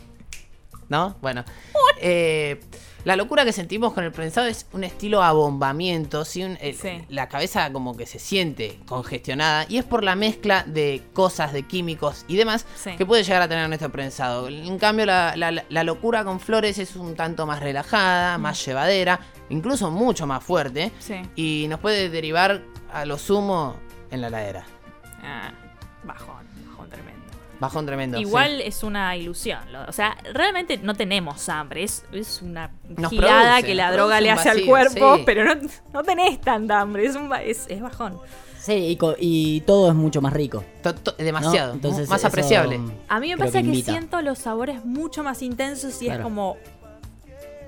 ¿No? Bueno. Eh, la locura que sentimos con el prensado es un estilo abombamiento, ¿sí? Un- el- Sí. La cabeza como que se siente congestionada y es por la mezcla de cosas, de químicos y demás Sí. que puede llegar a tener nuestro prensado. En cambio, la, la- la locura con flores es un tanto más relajada, más llevadera, incluso mucho más fuerte Sí. y nos puede derivar a lo sumo en la ladera. Ah, bajón, bajón tremendo. Bajón tremendo. sí. Igual es una ilusión. O sea, realmente no tenemos hambre. Es, es una Nos produce, que la droga le hace al cuerpo, sí. pero no, no tenés tanta hambre. Es, un, ba- es, es bajón. Sí, y, y todo es mucho más rico. To- to- demasiado, ¿no? Entonces, más eso, apreciable. A mí me pasa que, siento los sabores mucho más intensos y es como.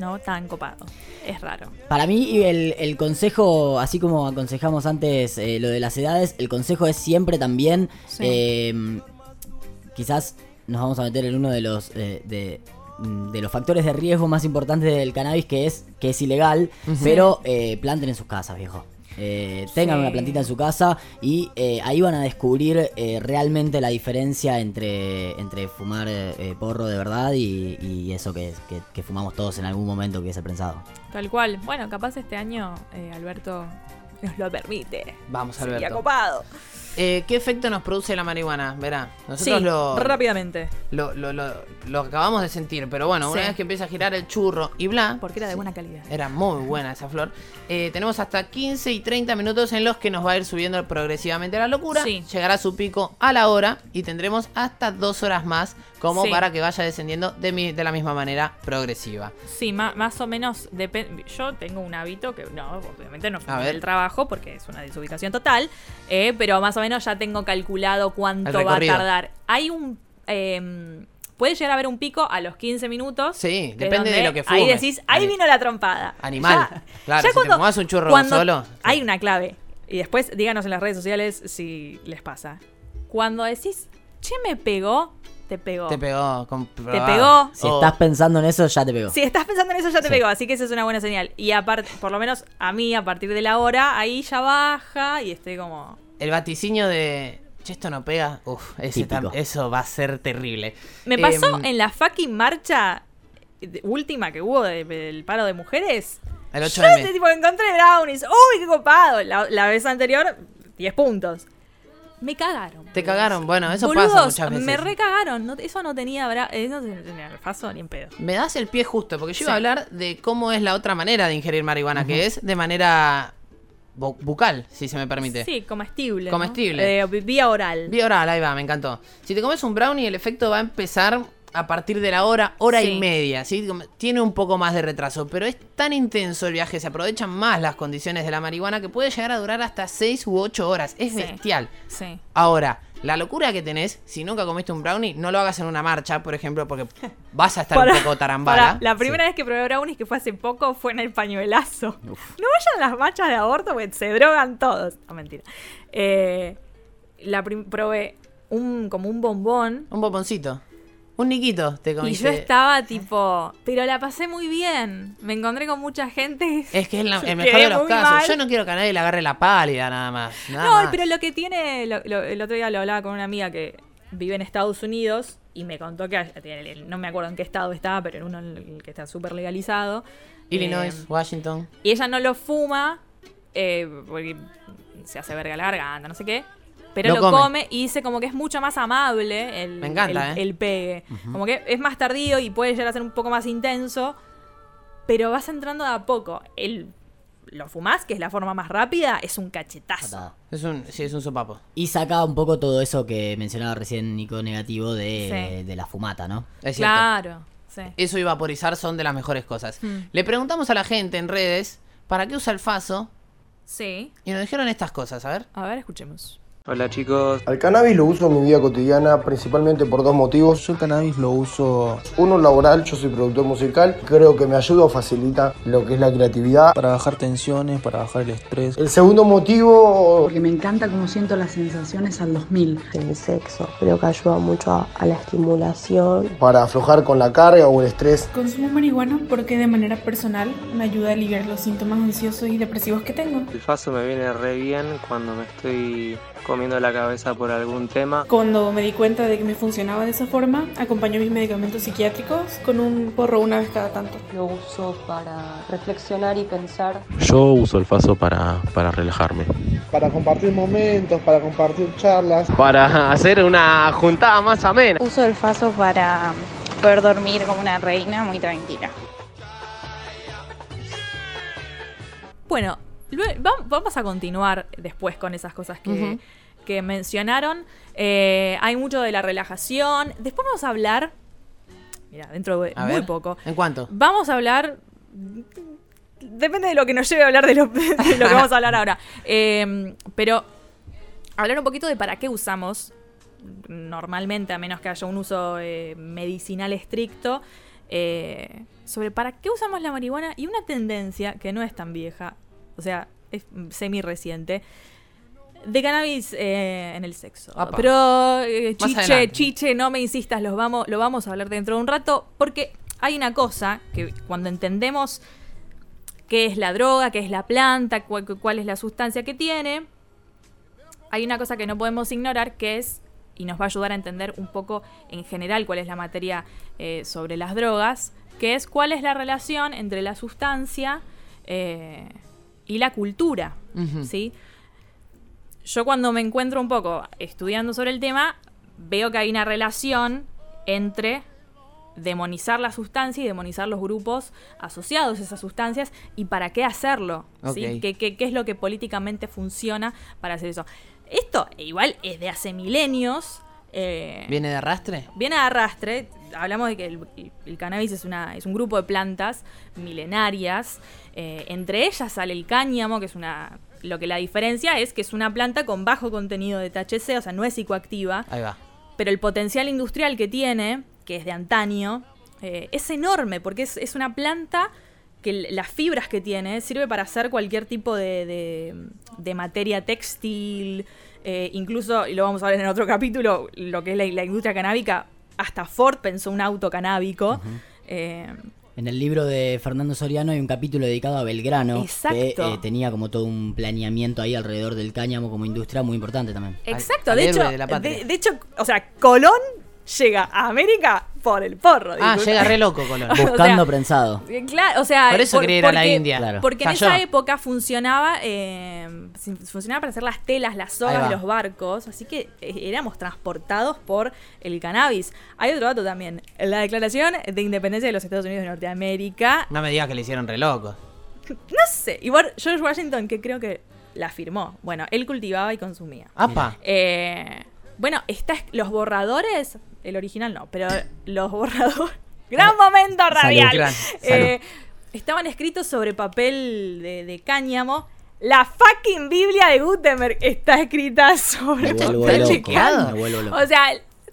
No tan copado. Es raro. Para mí el, el consejo, así como aconsejamos antes eh, lo de las edades, el consejo es siempre también, Sí. eh, quizás nos vamos a meter en uno de los eh, de, mm, de los factores de riesgo más importantes del cannabis, que es que es ilegal, pero eh, planten en sus casas, viejo. Eh, tengan Sí. una plantita en su casa y eh, ahí van a descubrir eh, realmente la diferencia entre, entre fumar eh, porro de verdad y, y eso que, que- que fumamos todos en algún momento que es el prensado. Tal cual. Bueno, capaz este año eh, Alberto nos lo permite. Vamos, Sería Alberto. copado. Eh, ¿Qué efecto nos produce la marihuana? Verá, Sí, nosotros lo, rápidamente. lo, lo, lo- lo acabamos de sentir, pero bueno, una Sí. vez que empieza a girar el churro y bla, Porque era de buena calidad. era muy buena esa flor. eh, tenemos hasta 15 y 30 minutos en los que nos va a ir subiendo progresivamente la locura. Sí. Llegará a su pico a la hora y tendremos hasta dos horas más como Sí. para que vaya descendiendo de, mi- de la misma manera progresiva. Sí, ma- más o menos depende. Yo tengo un hábito que, no, obviamente no fue del trabajo porque es una desubicación total, eh, pero más o menos ya tengo calculado El cuánto va a tardar. Hay un. eh, puede llegar a haber un pico a los 15 minutos. Sí, depende de lo que Ahí fumes. decís, ahí vino la trompada. Animal. Claro, si te fumás un churro cuando solo. Hay una clave. Y después díganos en las redes sociales si les pasa. Cuando decís, che, me pegó, te pegó. Te pegó. Te pegó. Si Oh. estás pensando en eso, ya te pegó. Si estás pensando en eso, ya te Sí. pegó, así que esa es una buena señal. Y aparte, por lo menos a mí, a partir de la hora, ahí ya baja y estoy como. El vaticinio de. Che, esto no pega. Uf, ese eso va a ser terrible. Me pasó Em, en la fucking marcha de- última que hubo de- del paro de mujeres. El 8 Yo este tipo encontré brownies. ¡Uy, qué copado! La, la vez anterior, 10 puntos. Me cagaron. Te cagaron. Bueno, eso Boludos, pasa muchas veces. me recagaron. No, eso no tenía bra eh, no tenía alfazo ni en pedo. Me das el pie justo, porque yo Sí. iba a hablar de cómo es la otra manera de ingerir marihuana, que es de manera bu- bucal, si se me permite. Sí, comestible. ¿no? Comestible. Eh, vía oral. Vía oral, ahí va, me encantó. Si te comes un brownie, el efecto va a empezar a partir de la hora, hora Sí. y media, ¿sí? Tiene un poco más de retraso, pero es tan intenso el viaje, se aprovechan más las condiciones de la marihuana que puede llegar a durar hasta 6 u 8 horas. Es Sí. bestial. Sí. Ahora, la locura que tenés, si nunca comiste un brownie, no lo hagas en una marcha, por ejemplo, porque vas a estar Para- un poco tarambala. la primera vez que probé brownies, que fue hace poco, fue en el pañuelazo. No vayan a las marchas de aborto porque se drogan todos. No, mentira. Eh, la probé un, como un bombón. Un bomboncito. Un niquito, te Y comiste. yo estaba tipo, pero la pasé muy bien. Me encontré con mucha gente. Es que es la- el mejor de los casos. mal. Yo no quiero que a nadie le agarre la pálida nada más. nada No, más. pero lo que tiene, lo- lo- el otro día lo hablaba con una amiga que vive en Estados Unidos y me contó que, no me acuerdo en qué estado estaba, pero en uno en el que está súper legalizado. Illinois, Eh, Washington. y ella no lo fuma eh, porque se hace verga la garganta, no sé qué. Pero Lo lo, come. come. y dice como que es mucho más amable el, Me encanta, el, ¿eh? el pegue. Como que es más tardío y puede llegar a ser un poco más intenso, pero vas entrando de a poco. El, lo fumás, que es la forma más rápida, es un cachetazo. Es un, sí, es un sopapo. Y saca un poco todo eso que mencionaba recién Nico negativo de, Sí. de la fumata, ¿no? Es cierto. Claro, sí. Eso y vaporizar son de las mejores cosas. Hmm. Le preguntamos a la gente en redes para qué usa el faso Sí. y nos dijeron estas cosas, a ver. A ver, escuchemos. Hola chicos, Al cannabis lo uso en mi vida cotidiana principalmente por dos motivos. Yo el cannabis lo uso Uno laboral, yo soy productor musical, creo que me ayuda o facilita lo que es la creatividad. para bajar tensiones, para bajar el estrés. El segundo motivo, porque me encanta cómo siento las sensaciones al 2000. el sexo. Creo que ayuda mucho a, a la estimulación. para aflojar con la carga o el estrés. Consumo marihuana porque de manera personal me ayuda a aliviar los síntomas ansiosos y depresivos que tengo. el faso me viene re bien cuando me estoy comiendo la cabeza por algún tema. Cuando me di cuenta de que me funcionaba de esa forma, acompañé mis medicamentos psiquiátricos con un porro una vez cada tanto. Lo uso para reflexionar y pensar. Yo uso el faso para, para relajarme. Para compartir momentos, para compartir charlas. Para hacer una juntada más amena. Uso el faso para poder dormir como una reina muy tranquila. Bueno, vamos a continuar después con esas cosas que, Ujú. Que mencionaron. Eh, hay mucho de la relajación. Después vamos a hablar. Mira, dentro de A muy ver. poco. ¿En cuánto? Vamos a hablar. Depende de lo que nos lleve a hablar de lo, de lo que vamos a hablar ahora. Eh, pero hablar un poquito de para qué usamos normalmente, a menos que haya un uso eh, medicinal estricto, eh, sobre para qué usamos la marihuana y una tendencia que no es tan vieja, o sea, es semi reciente. De cannabis eh, en el sexo. Apa. Pero eh, chiche, chiche, no me insistas, los vamos, lo vamos a hablar dentro de un rato, porque hay una cosa que cuando entendemos qué es la droga, qué es la planta, cuál, cuál es la sustancia que tiene, hay una cosa que no podemos ignorar que es, y nos va a ayudar a entender un poco en general cuál es la materia eh, sobre las drogas, que es cuál es la relación entre la sustancia eh, y la cultura. ¿sí? Yo cuando me encuentro un poco estudiando sobre el tema, veo que hay una relación entre demonizar la sustancia y demonizar los grupos asociados a esas sustancias y para qué hacerlo, ¿sí? ¿Qué, qué, qué es lo que políticamente funciona para hacer eso? Esto igual es de hace milenios. eh, ¿Viene de arrastre? Viene a arrastre. Hablamos de que el, el- el cannabis es, una, es un grupo de plantas milenarias. eh, entre ellas sale el cáñamo, que es una. Lo que la diferencia es que es una planta con bajo contenido de THC, o sea, no es psicoactiva. Ahí va. Pero el potencial industrial que tiene, que es de antaño, eh, es enorme, porque es, es una planta que las fibras que tiene sirve para hacer cualquier tipo de, de- de materia textil, eh, incluso, y lo vamos a ver en otro capítulo, lo que es la, la industria canábica, hasta Ford pensó un auto canábico. eh, En el libro de Fernando Soriano hay un capítulo dedicado a Belgrano, que Exacto. eh, tenía como todo un planeamiento ahí alrededor del cáñamo como industria muy importante también. exacto, al de, hecho, de hecho, o sea, Colón llega a América por el porro. Ah, llega re loco, Colón. O sea, Buscando prensado. Eh, Claro, o sea, Por eso quería ir a la porque- India. Claro. Porque en Falló. esa época funcionaba, eh, funcionaba para hacer las telas, las sogas de los barcos, así que eh, éramos transportados por el cannabis. Hay otro dato también, la Declaración de Independencia de los Estados Unidos de Norteamérica, No me digas que le hicieron re loco. no sé, igual George Washington, que creo que la firmó. Bueno, él cultivaba y consumía. Apa. Eh, bueno, está, los borradores, el original no, pero los borradores. ¡Gran momento radial! gran, Eh, estaban escritos sobre papel de, de cáñamo. La fucking Biblia de Gutenberg está escrita sobre Me vuelvo papel de loco. cáñamo. Me vuelvo loco. O sea,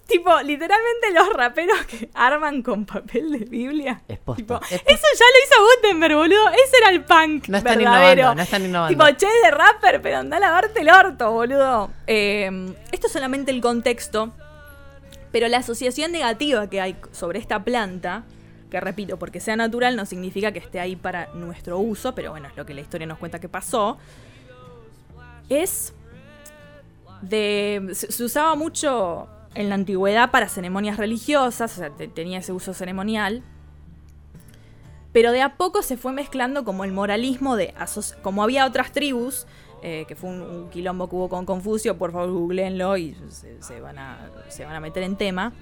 tipo, literalmente los raperos que arman con papel de Biblia. Es posta. Tipo, eso ya lo hizo Gutenberg, boludo. Ese era el punk No están verdadero. innovando, no están innovando. Tipo, che de rapper, pero anda a lavarte el orto, boludo. Eh, esto es solamente el contexto. Pero la asociación negativa que hay sobre esta planta, que repito, porque sea natural no significa que esté ahí para nuestro uso, pero bueno, es lo que la historia nos cuenta que pasó, es de... Se, usaba mucho en la antigüedad para ceremonias religiosas, o sea, te- tenía ese uso ceremonial, pero de a poco se fue mezclando como el moralismo de... Como había otras tribus, eh, que fue un, un quilombo que hubo con Confucio, por favor googleenlo y se, se van a, se van a meter en tema,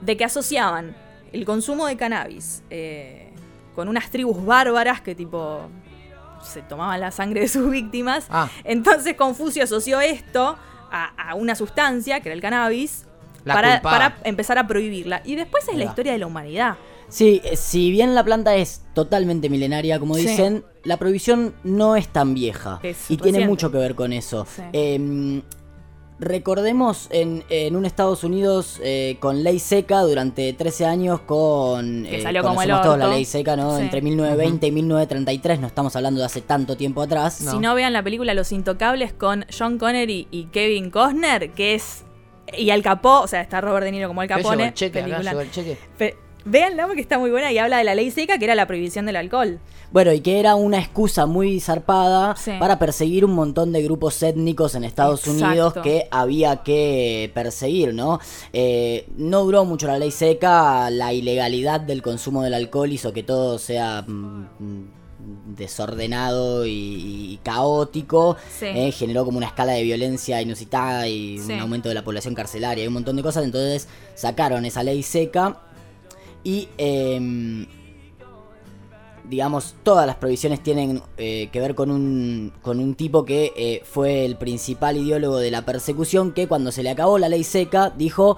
de que asociaban el consumo de cannabis eh, con unas tribus bárbaras que tipo se tomaban la sangre de sus víctimas. Ah. Entonces Confucio asoció esto a, a una sustancia, que era el cannabis, para, para empezar a prohibirla. Y después es la historia de la humanidad. Sí, eh, si bien la planta es totalmente milenaria, como dicen, la prohibición no es tan vieja. Es y tiene mucho que ver con eso. Sí. Eh, recordemos en, en un Estados Unidos eh, con ley seca durante 13 años con... Que eh, salió como el todos la ley seca, ¿no? Sí. Entre 1920 y 1933, no estamos hablando de hace tanto tiempo atrás. Si no vean la película Los Intocables con John Connery y Kevin Costner, que es. Y Al Capó, o sea, está Robert De Niro como Al llegó Capone. el cheque, acá película. llegó el cheque. Véanla porque está muy buena y habla de la ley seca, que era la prohibición del alcohol. Bueno, y que era una excusa muy zarpada Sí. para perseguir un montón de grupos étnicos en Estados Exacto. Unidos que había que perseguir, ¿no? Eh, no duró mucho la ley seca, la ilegalidad del consumo del alcohol hizo que todo sea mm, mm, desordenado y, y caótico, Sí. eh, generó como una escala de violencia inusitada y Sí. un aumento de la población carcelaria y un montón de cosas, entonces sacaron esa ley seca y... em, digamos, todas las prohibiciones tienen eh, que ver con un, con un tipo que eh, fue el principal ideólogo de la persecución, que cuando se le acabó la ley seca dijo,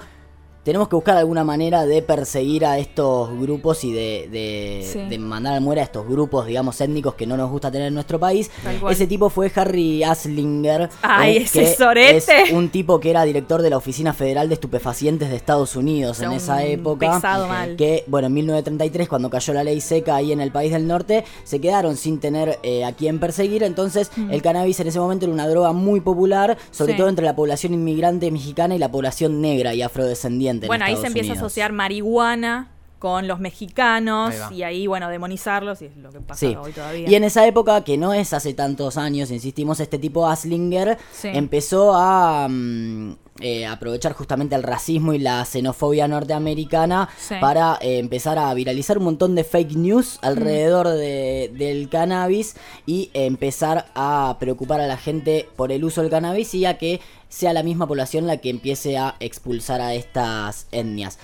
tenemos que buscar alguna manera de perseguir a estos grupos y de, de, Sí. de mandar al muere a estos grupos, digamos, étnicos que no nos gusta tener en nuestro país. Ese tipo fue Harry Aslinger. Ay, eh, ese que. Es un tipo que era director de la Oficina Federal de Estupefacientes de Estados Unidos en esa época. pesado mal. Que, bueno, en 1933, cuando cayó la ley seca ahí en el país del norte, se quedaron sin tener eh, a quién perseguir. Entonces, Mm. el cannabis en ese momento era una droga muy popular, sobre Sí. todo entre la población inmigrante mexicana y la población negra y afrodescendiente. En Bueno, ahí se empieza a asociar marihuana con los mexicanos Ahí y ahí, bueno, demonizarlos y es lo que pasa Sí. hoy todavía. Y en esa época, que no es hace tantos años, insistimos, este tipo Aslinger Sí. empezó a mm, eh, aprovechar justamente el racismo y la xenofobia norteamericana Sí. para eh, empezar a viralizar un montón de fake news alrededor de- del cannabis y empezar a preocupar a la gente por el uso del cannabis y a que sea la misma población la que empiece a expulsar a estas etnias.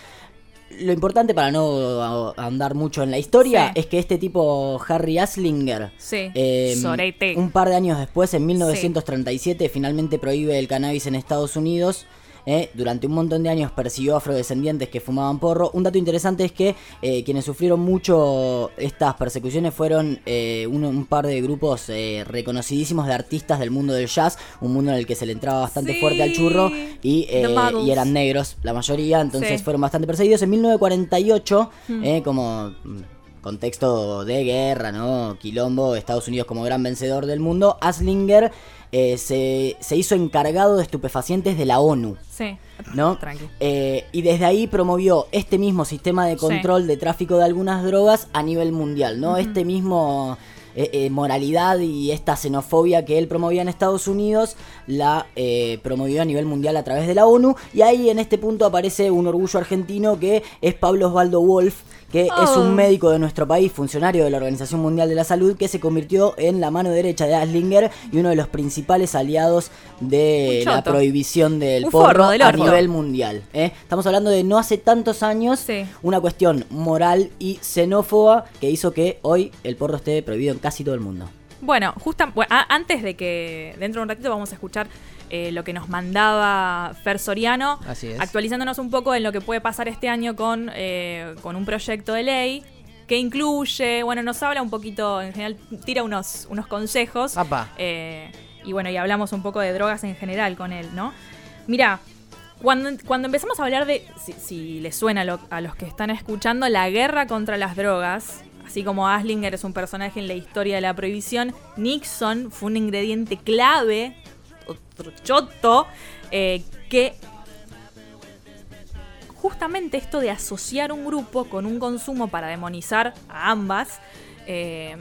Lo importante para no andar mucho en la historia Sí. es que este tipo Harry Aslinger Sí, eh, un par de años después, en 1937, finalmente prohíbe el cannabis en Estados Unidos. Eh, durante un montón de años persiguió afrodescendientes que fumaban porro. Un dato interesante es que eh, quienes sufrieron mucho estas persecuciones fueron eh, un, un par de grupos reconocidísimos de artistas del mundo del jazz, un mundo en el que se le entraba bastante Sí. fuerte al churro y, eran negros la mayoría, entonces Sí. fueron bastante perseguidos. En 1948, Mm. como mm, contexto de guerra, ¿no? Quilombo, Estados Unidos como gran vencedor del mundo, Aslinger eh, se, se hizo encargado de estupefacientes de la ONU. Sí, ¿no? tranqui. Eh, y desde ahí promovió este mismo sistema de Sí. control de tráfico de algunas drogas a nivel mundial, ¿no? Ujú. Este mismo eh, eh, moralidad y esta xenofobia que él promovía en Estados Unidos la promovió a nivel mundial a través de la ONU y ahí en este punto aparece un orgullo argentino que es Pablo Osvaldo Wolf que es Oh. un médico de nuestro país, funcionario de la Organización Mundial de la Salud, que se convirtió en la mano derecha de Aslinger y uno de los principales aliados de la prohibición del Un porro forro del a nivel mundial. ¿eh? Estamos hablando de no hace tantos años, Sí. una cuestión moral y xenófoba que hizo que hoy el porro esté prohibido en casi todo el mundo. Bueno, justa, bueno, antes de que dentro de un ratito vamos a escuchar eh, lo que nos mandaba Fer Soriano, Así es. actualizándonos un poco en lo que puede pasar este año con, eh, con un proyecto de ley que incluye, bueno, nos habla un poquito, en general tira unos, unos consejos. Eh, y bueno, y hablamos un poco de drogas en general con él, ¿no? Mira, cuando, cuando empezamos a hablar de, si, si les suena lo- a los que están escuchando, la guerra contra las drogas, así como Aslinger es un personaje en la historia de la prohibición, Nixon fue un ingrediente clave, otro choto, eh, que justamente esto de asociar un grupo con un consumo para demonizar a ambas, eh,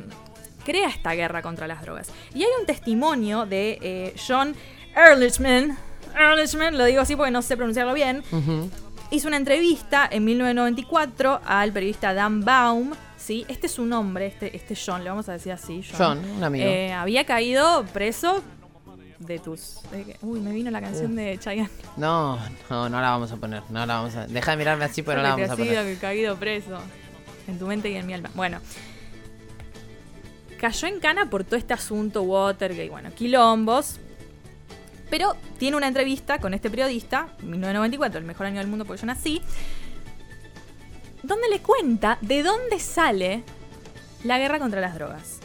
crea esta guerra contra las drogas. Y hay un testimonio de eh, John Ehrlichman, Ehrlichman, lo digo así porque no sé pronunciarlo bien, hizo una entrevista en 1994 al periodista Dan Baum. ¿Sí? Este es su nombre, este, este John, le vamos a decir así. John, John, un amigo. Eh, había caído preso de tus... de uy, me vino la canción de Chayanne. No, no, no la vamos a poner. No la vamos a. Deja de mirarme así, pero no la vamos a poner. que caído preso. En tu mente y en mi alma. Bueno. Cayó en cana por todo este asunto Watergate, bueno, quilombos. Pero tiene una entrevista con este periodista, 1994, el mejor año del mundo porque yo nací, donde le cuenta de dónde sale la guerra contra las drogas.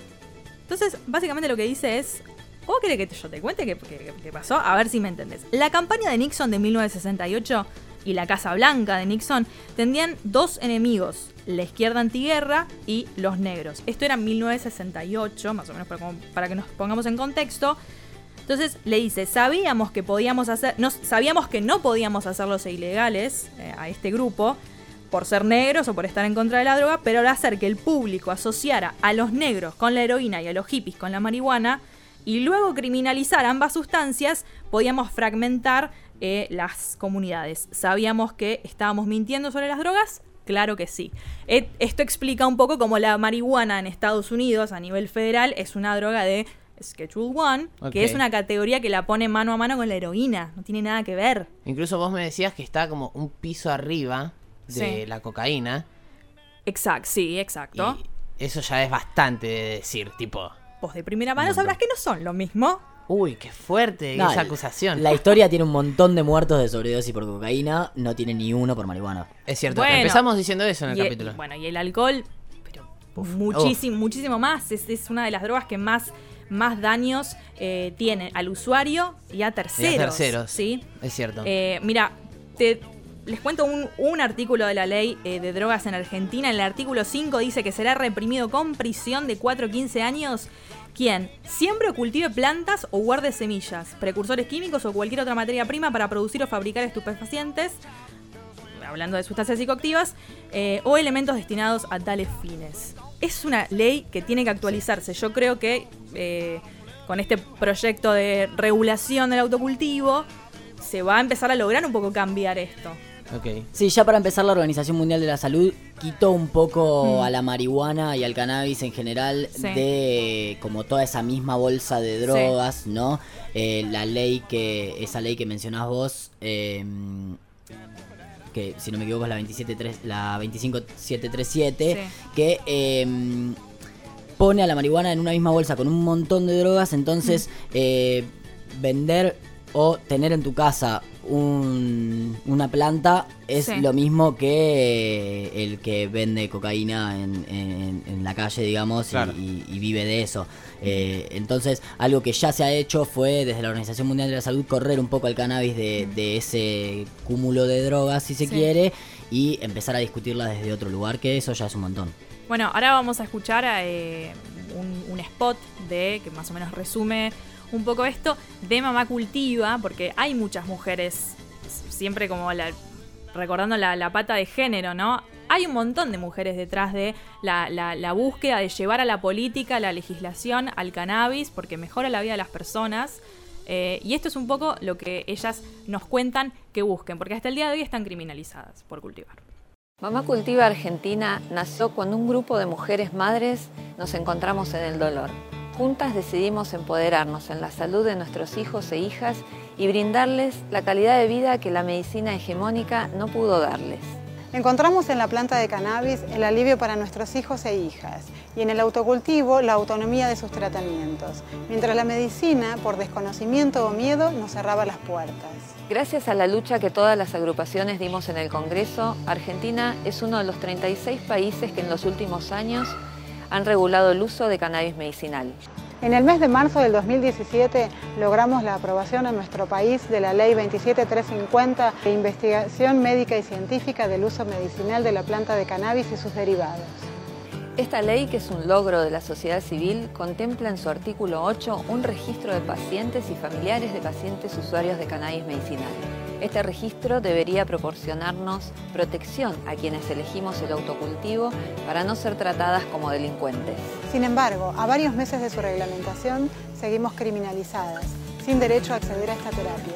Entonces, básicamente lo que dice es, ¿vos querés que yo te cuente qué, pasó? A ver si me entendés. La campaña de Nixon de 1968 y la Casa Blanca de Nixon tendían dos enemigos, la izquierda antiguerra y los negros. Esto era en 1968, más o menos para, para que nos pongamos en contexto. Entonces le dice, sabíamos que podíamos hacer, no, sabíamos que no podíamos hacerlos ilegales eh, a este grupo por ser negros o por estar en contra de la droga, pero al hacer que el público asociara a los negros con la heroína y a los hippies con la marihuana y luego criminalizar ambas sustancias, podíamos fragmentar eh, las comunidades. ¿Sabíamos que estábamos mintiendo sobre las drogas? Claro que sí. Et- esto explica un poco cómo la marihuana en Estados Unidos a nivel federal es una droga de Schedule One, que es una categoría que la pone mano a mano con la heroína. No tiene nada que ver. Incluso vos me decías que está como un piso arriba de Sí. la cocaína. Exacto, sí, exacto. Eso ya es bastante de decir, tipo. Vos de primera mano sabrás que no son lo mismo. Uy, qué fuerte No, esa acusación. La historia tiene un montón de muertos de sobredosis por cocaína, no tiene ni uno por marihuana. Es cierto, Bueno, empezamos diciendo eso en el y, capítulo. y bueno, y el alcohol, pero muchísimo, muchísimo más. Es, es una de las drogas que más, más daños eh, tiene al usuario y a terceros. Y a terceros. ¿sí? Es cierto. Eh, mira, te, les cuento un, artículo de la ley eh, de drogas en Argentina. En el artículo 5 dice que será reprimido con prisión de 4 a 15 años quien siembre o cultive plantas o guarde semillas, precursores químicos o cualquier otra materia prima para producir o fabricar estupefacientes, hablando de sustancias psicoactivas, eh, o elementos destinados a tales fines. Es una ley que tiene que actualizarse. Yo creo que eh, con este proyecto de regulación del autocultivo se va a empezar a lograr un poco cambiar esto. Ok. Sí, ya para empezar la Organización Mundial de la Salud quitó un poco Mm. a la marihuana y al cannabis en general Sí. de como toda esa misma bolsa de drogas, ¿no? Eh, la ley que, esa ley que mencionás vos, eh, que si no me equivoco es la 273, la 25737, Sí. que eh, pone a la marihuana en una misma bolsa con un montón de drogas, entonces eh, vender o tener en tu casa un- una planta es Sí. lo mismo que eh, el que vende cocaína en, en- en la calle, digamos, y- Claro. y, y vive de eso. Eh, entonces, algo que ya se ha hecho fue desde la Organización Mundial de la Salud correr un poco el cannabis de, de ese cúmulo de drogas, si se Sí. quiere, y empezar a discutirla desde otro lugar, que eso ya es un montón. Bueno, ahora vamos a escuchar eh, un, un spot de que más o menos resume un poco esto de Mamá Cultiva, porque hay muchas mujeres, siempre como la, recordando la, pata de género, ¿no? Hay un montón de mujeres detrás de la búsqueda de llevar a la política, a la legislación, al cannabis, porque mejora la vida de las personas. Eh, y esto es un poco lo que ellas nos cuentan que busquen, porque hasta el día de hoy están criminalizadas por cultivar. Mamá Cultiva Argentina nació cuando un grupo de mujeres madres nos encontramos en el dolor. Juntas decidimos empoderarnos en la salud de nuestros hijos e hijas y brindarles la calidad de vida que la medicina hegemónica no pudo darles. Encontramos en la planta de cannabis el alivio para nuestros hijos e hijas y en el autocultivo la autonomía de sus tratamientos, mientras la medicina, por desconocimiento o miedo, nos cerraba las puertas. Gracias a la lucha que todas las agrupaciones dimos en el Congreso, Argentina es uno de los 36 países que en los últimos años han regulado el uso de cannabis medicinal. En el mes de marzo del 2017 logramos la aprobación en nuestro país de la Ley 27350 de investigación médica y científica del uso medicinal de la planta de cannabis y sus derivados. Esta ley, que es un logro de la sociedad civil, contempla en su artículo 8 un registro de pacientes y familiares de pacientes usuarios de cannabis medicinal. Este registro debería proporcionarnos protección a quienes elegimos el autocultivo para no ser tratadas como delincuentes. Sin embargo, a varios meses de su reglamentación, seguimos criminalizadas, sin derecho a acceder a esta terapia.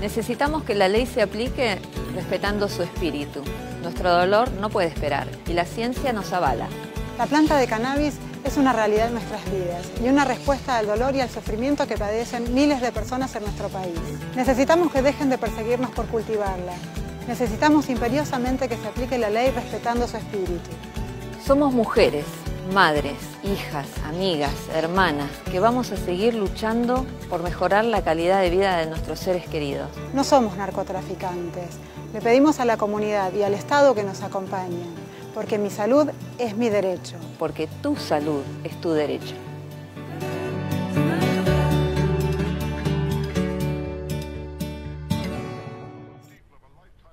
Necesitamos que la ley se aplique respetando su espíritu. Nuestro dolor no puede esperar y la ciencia nos avala. La planta de cannabis es una realidad en nuestras vidas y una respuesta al dolor y al sufrimiento que padecen miles de personas en nuestro país. Necesitamos que dejen de perseguirnos por cultivarla. Necesitamos imperiosamente que se aplique la ley respetando su espíritu. Somos mujeres, madres, hijas, amigas, hermanas, que vamos a seguir luchando por mejorar la calidad de vida de nuestros seres queridos. No somos narcotraficantes. Le pedimos a la comunidad y al Estado que nos acompañen, porque mi salud es mi derecho. Porque tu salud es tu derecho.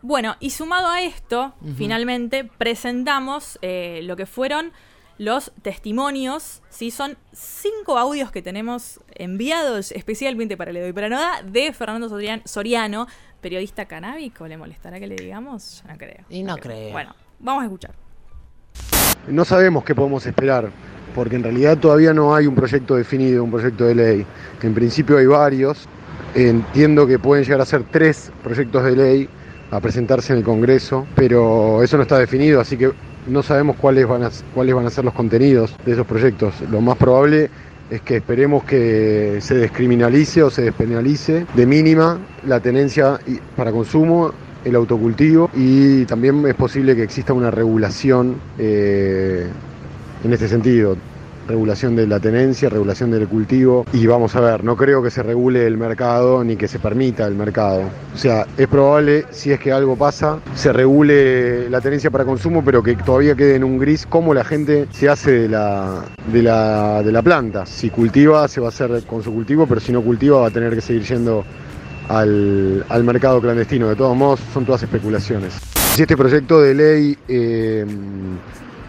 Bueno, y sumado a esto, finalmente presentamos eh, lo que fueron los testimonios. ¿sí? Son cinco audios que tenemos enviados especialmente para Ledo y para Noda de Fernando Sorian- Soriano, periodista canábico. ¿Le molestará que le digamos? Yo no creo. Y no creo. Bueno, vamos a escuchar. No sabemos qué podemos esperar, porque en realidad todavía no hay un proyecto definido, un proyecto de ley. En principio hay varios. Entiendo que pueden llegar a ser tres proyectos de ley a presentarse en el Congreso, pero eso no está definido, así que no sabemos cuáles van a, a ser los contenidos de esos proyectos. Lo más probable es que esperemos que se descriminalice o se despenalice de mínima la tenencia para consumo, el autocultivo y también es posible que exista una regulación eh, en este sentido. Regulación de la tenencia, regulación del cultivo y vamos a ver, no creo que se regule el mercado ni que se permita el mercado. O sea, es probable, si es que algo pasa, se regule la tenencia para consumo, pero que todavía quede en un gris cómo la gente se hace de la, de la, de la planta. Si cultiva, se va a hacer con su cultivo, pero si no cultiva, va a tener que seguir yendo al, al mercado clandestino. De todos modos, son todas especulaciones. Si este proyecto de ley eh,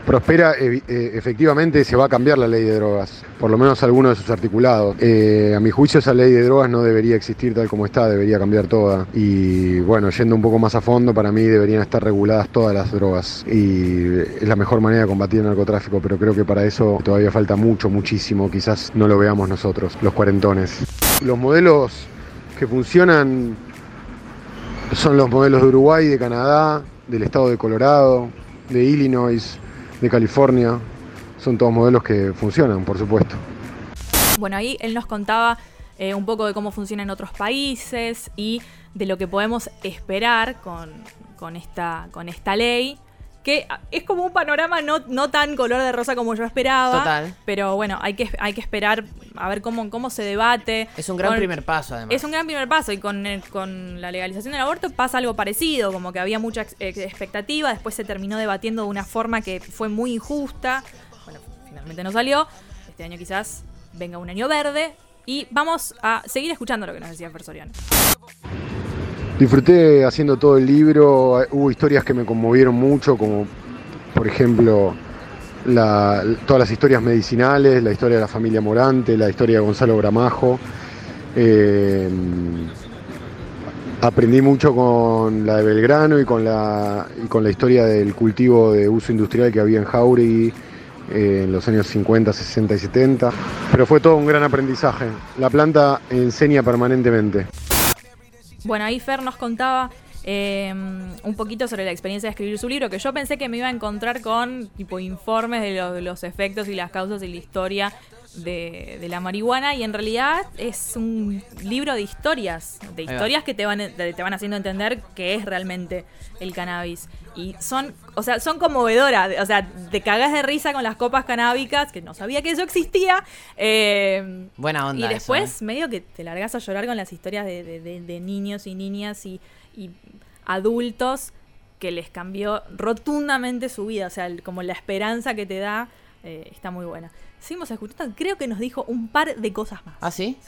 prospera, eh, efectivamente se va a cambiar la ley de drogas, por lo menos algunos de sus articulados. Eh, a mi juicio esa ley de drogas no debería existir tal como está, debería cambiar toda. Y bueno, yendo un poco más a fondo, para mí deberían estar reguladas todas las drogas. Y es la mejor manera de combatir el narcotráfico, pero creo que para eso todavía falta mucho, muchísimo. Quizás no lo veamos nosotros, los cuarentones. Los modelos funcionan son los modelos de Uruguay, de Canadá, del estado de Colorado, de Illinois, de California. Son todos modelos que funcionan, por supuesto. Bueno, ahí él nos contaba eh, un poco de cómo funciona en otros países y de lo que podemos esperar con, con esta, con esta ley. Que es como un panorama no, no tan color de rosa como yo esperaba. Total. Pero bueno, hay que, hay que esperar a ver cómo, cómo se debate. Es un gran Con- primer paso, además. Es un gran primer paso y con, el- con la legalización del aborto pasa algo parecido, como que había mucha ex- ex- expectativa, después se terminó debatiendo de una forma que fue muy injusta. Bueno, finalmente no salió. Este año quizás venga un año verde y vamos a seguir escuchando lo que nos decía Fer Soriano. Disfruté haciendo todo el libro, eh, hubo historias que me conmovieron mucho, como por ejemplo todas las historias medicinales, la historia de la familia Morante, la historia de Gonzalo Gramajo. Eh, aprendí mucho con la de Belgrano y con la, con la historia del cultivo de uso industrial que había en Jauregui eh, en los años 50, 60 y 70. Pero fue todo un gran aprendizaje. La planta enseña permanentemente. Bueno, ahí Fer nos contaba eh, un poquito sobre la experiencia de escribir su libro, que yo pensé que me iba a encontrar con tipo informes de, lo- de los efectos y las causas y la historia de, de la marihuana y en realidad es un libro de historias, de historias que te van, te te van haciendo entender qué es realmente el cannabis. Y son, o sea, son conmovedoras, o sea, te cagas de risa con las copas canábicas, que no sabía que eso existía. eh, Buena onda Y eso, después ¿eh? medio que te largas a llorar con las historias de, de- de- de niños y niñas y, y adultos que les cambió rotundamente su vida. O sea, el- como la esperanza que te da eh, está muy buena. Seguimos escuchando, creo que nos dijo un par de cosas más. ¿Ah, sí?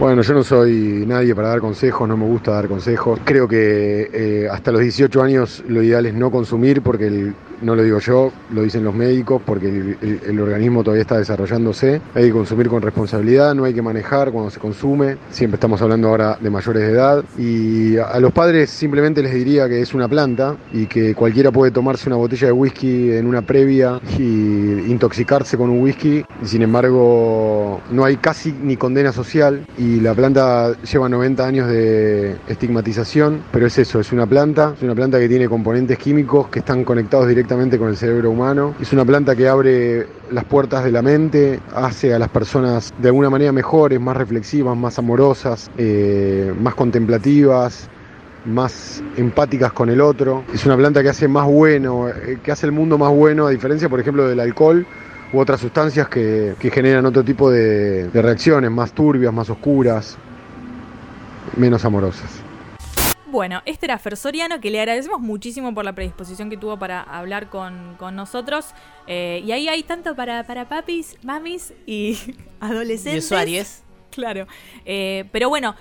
Bueno, yo no soy nadie para dar consejos, no me gusta dar consejos. Creo que eh, hasta los 18 años lo ideal es no consumir, porque el- no lo digo yo, lo dicen los médicos, porque el, organismo todavía está desarrollándose. Hay que consumir con responsabilidad, no hay que manejar cuando se consume. Siempre estamos hablando ahora de mayores de edad. Y a, los padres simplemente les diría que es una planta y que cualquiera puede tomarse una botella de whisky en una previa y intoxicarse con un whisky. Sin embargo, no hay casi ni condena social y la planta lleva 90 años de estigmatización, pero es eso, es una planta, es una planta que tiene componentes químicos que están conectados directamente con el cerebro humano. Es una planta que abre las puertas de la mente, hace a las personas de alguna manera mejores, más reflexivas, más amorosas, eh, más contemplativas más empáticas con el otro. Es una planta que hace más bueno, eh, que hace el mundo más bueno, a diferencia, por ejemplo, del alcohol u otras sustancias que, generan otro tipo de reacciones, más turbias, más oscuras, menos amorosas. Bueno, este era Fer Soriano, que le agradecemos muchísimo por la predisposición que tuvo para hablar con, con nosotros. Eh, y ahí hay tanto para, para papis, mamis y adolescentes. Y usuarios. Claro. Eh, pero bueno,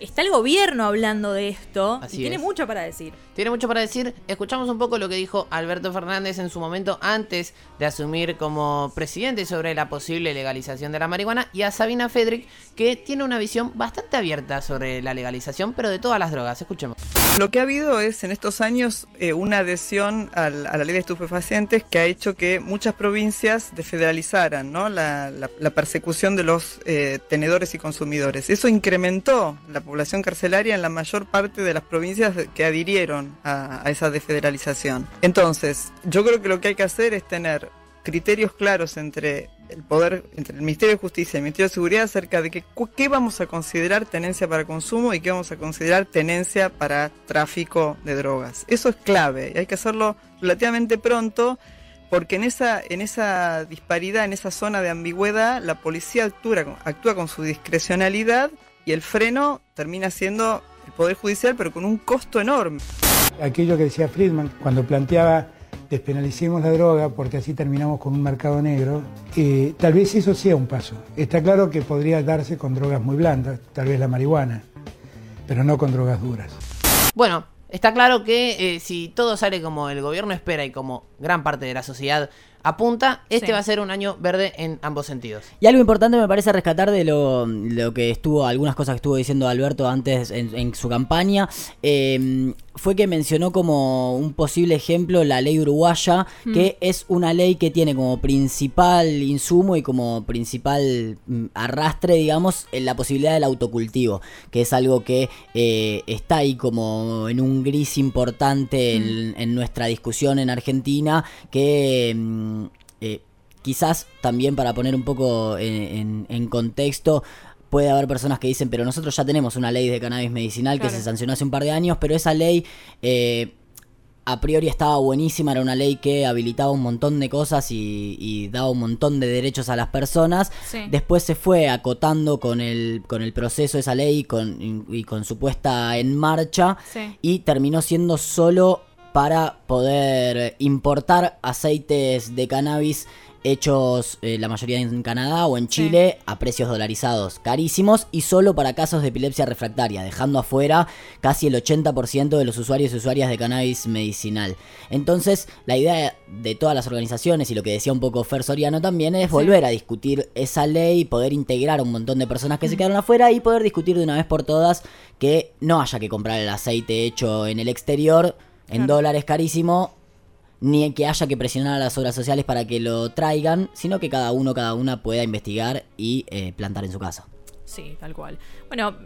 está el gobierno hablando de esto Así y tiene es. mucho para decir. Tiene mucho para decir. Escuchamos un poco lo que dijo Alberto Fernández en su momento antes de asumir como presidente sobre la posible legalización de la marihuana y a Sabina Fedrick que tiene una visión bastante abierta sobre la legalización pero de todas las drogas. Escuchemos. Lo que ha habido es en estos años eh, una adhesión al- a la ley de estupefacientes que ha hecho que muchas provincias desfederalizaran ¿no? la, la- la persecución de los eh, tenedores y consumidores. Eso incrementó la población carcelaria en la mayor parte de las provincias que adhirieron a, a esa desfederalización. Entonces, yo creo que lo que hay que hacer es tener criterios claros entre el poder, entre el Ministerio de Justicia y el Ministerio de Seguridad acerca de que, qué vamos a considerar tenencia para consumo y qué vamos a considerar tenencia para tráfico de drogas. Eso es clave y hay que hacerlo relativamente pronto porque en esa, en esa disparidad, en esa zona de ambigüedad, la policía actúa, actúa con su discrecionalidad y el freno termina siendo el Poder Judicial pero con un costo enorme. aquello que decía Friedman cuando planteaba despenalicemos la droga porque así terminamos con un mercado negro, eh, tal vez eso sea un paso. Está claro que podría darse con drogas muy blandas, tal vez la marihuana, pero no con drogas duras. Bueno, está claro que eh, si todo sale como el gobierno espera y como gran parte de la sociedad apunta, este Sí. va a ser un año verde en ambos sentidos. Y algo importante me parece rescatar de lo, lo que estuvo, algunas cosas que estuvo diciendo Alberto antes en, en su campaña, eh, fue que mencionó como un posible ejemplo la ley uruguaya, Mm. que es una ley que tiene como principal insumo y como principal mm, arrastre, digamos, en la posibilidad del autocultivo, que es algo que eh, está ahí como en un gris importante en, en nuestra discusión en Argentina, que... eh, quizás también para poner un poco en, en- en contexto, puede haber personas que dicen, pero nosotros ya tenemos una ley de cannabis medicinal que se sancionó hace un par de años, pero esa ley eh, a priori estaba buenísima, era una ley que habilitaba un montón de cosas y, y daba un montón de derechos a las personas. Sí. Después se fue acotando con el, con el proceso de esa ley y con, y con su puesta en marcha Sí. y terminó siendo solo para poder importar aceites de cannabis hechos eh, la mayoría en Canadá o en Chile a precios dolarizados carísimos y solo para casos de epilepsia refractaria, dejando afuera casi el 80% de los usuarios y usuarias de cannabis medicinal. Entonces, la idea de todas las organizaciones y lo que decía un poco Fer Soriano también es volver a discutir esa ley, poder integrar a un montón de personas que se quedaron afuera y poder discutir de una vez por todas que no haya que comprar el aceite hecho en el exterior en Claro. dólares carísimo ni que haya que presionar a las obras sociales para que lo traigan, sino que cada uno, cada una pueda investigar y eh, plantar en su casa. Sí, tal cual. Bueno,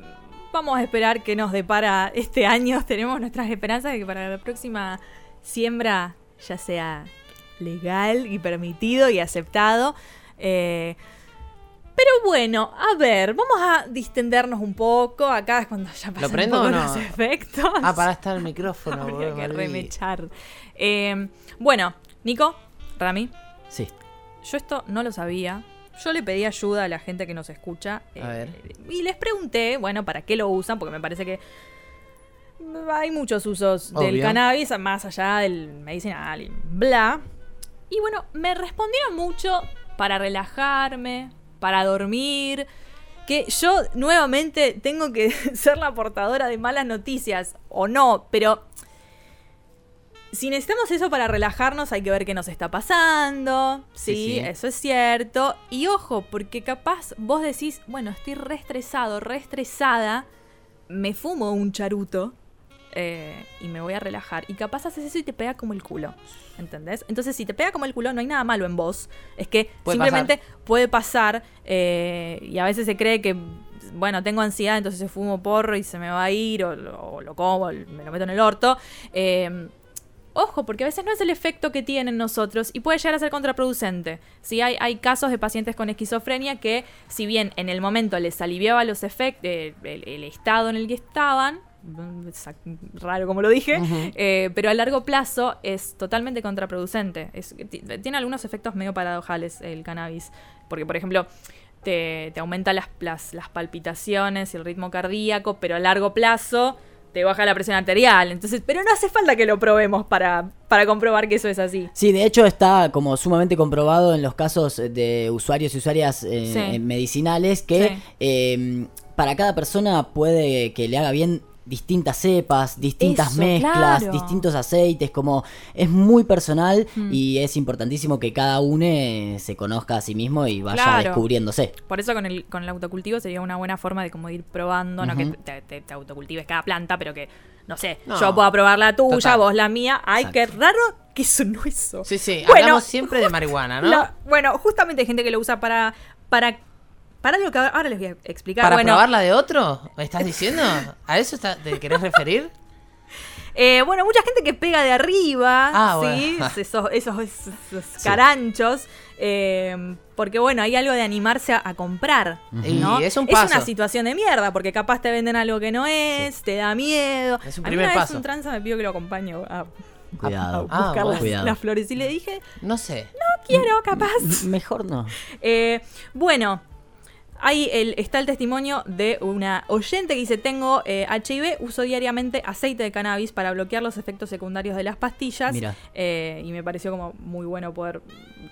vamos a esperar que nos depara este año. Tenemos nuestras esperanzas de que para la próxima siembra ya sea legal y permitido y aceptado. Eh, pero bueno, a ver, vamos a distendernos un poco. Acá es cuando ya pasan ¿Lo prendo un o poco no? los efectos. Ah, para estar el micrófono, Habría que remechar. Eh, bueno, Nico, Rami. Sí. Yo esto no lo sabía. Yo le pedí ayuda a la gente que nos escucha. eh, A ver. Y les pregunté, bueno, ¿para qué lo usan? Porque me parece que hay muchos usos del cannabis, más allá del medicinal y bla. Y bueno, me respondieron mucho para relajarme, para dormir. Que yo nuevamente tengo que ser la portadora de malas noticias, o no, pero si necesitamos eso para relajarnos, hay que ver qué nos está pasando. Sí, Sí, sí. eso es cierto. Y ojo, porque capaz vos decís, bueno, estoy re estresado, re estresada, me fumo un charuto eh, y me voy a relajar. Y capaz haces eso y te pega como el culo. ¿Entendés? Entonces, si te pega como el culo, no hay nada malo en vos. Es que Puede simplemente puede pasar eh, y a veces se cree que, bueno, tengo ansiedad, entonces fumo porro y se me va a ir, o, lo- o lo como, o me lo meto en el orto. Eh, Ojo, porque a veces no es el efecto que tienen nosotros y puede llegar a ser contraproducente. Sí, hay, hay casos de pacientes con esquizofrenia que, si bien en el momento les aliviaba los efectos, el, el estado en el que estaban, es raro como lo dije, eh, pero a largo plazo es totalmente contraproducente. Es- tiene algunos efectos medio paradojales el cannabis, porque por ejemplo te, te aumenta las, las, las palpitaciones y el ritmo cardíaco, pero a largo plazo te baja la presión arterial. Entonces, pero no hace falta que lo probemos para, para comprobar que eso es así. Sí, de hecho está como sumamente comprobado en los casos de usuarios y usuarias eh, Sí. medicinales que Sí. eh, para cada persona puede que le haga bien distintas cepas, distintas Eso, mezclas, claro. distintos aceites, como es muy personal Mm. y es importantísimo que cada uno se conozca a sí mismo y vaya Claro. descubriéndose. Por eso con el, con el autocultivo sería una buena forma de como ir probando, no que te, te- te autocultives cada planta, pero que, no sé, No. yo puedo probar la tuya, Total. vos la mía. Ay, qué raro que eso no es eso. Sí, sí, Bueno, hablamos siempre de marihuana, ¿no? La- bueno, justamente hay gente que lo usa para. para. Para lo que ahora, les voy a explicar. ¿Para bueno, probarla de otro? ¿Me estás diciendo? ¿A eso está- te querés referir? eh, bueno, mucha gente que pega de arriba, Ah, ¿sí? bueno. Esos, esos, esos caranchos. eh, porque bueno, hay algo de animarse a, a comprar. Y ¿no? es un una situación de mierda, porque capaz te venden algo que no es, te da miedo. Es un a mí primer una vez paso. un tranza me pidió que lo acompañe a, Cuidado. a buscar Ah, las, cuidado. las flores. Y le dije, No sé. no quiero, capaz. Mejor no. Eh, bueno, ahí el, está el testimonio de una oyente que dice: Tengo eh, HIV, uso diariamente aceite de cannabis para bloquear los efectos secundarios de las pastillas. Mira. Eh, y me pareció como muy bueno poder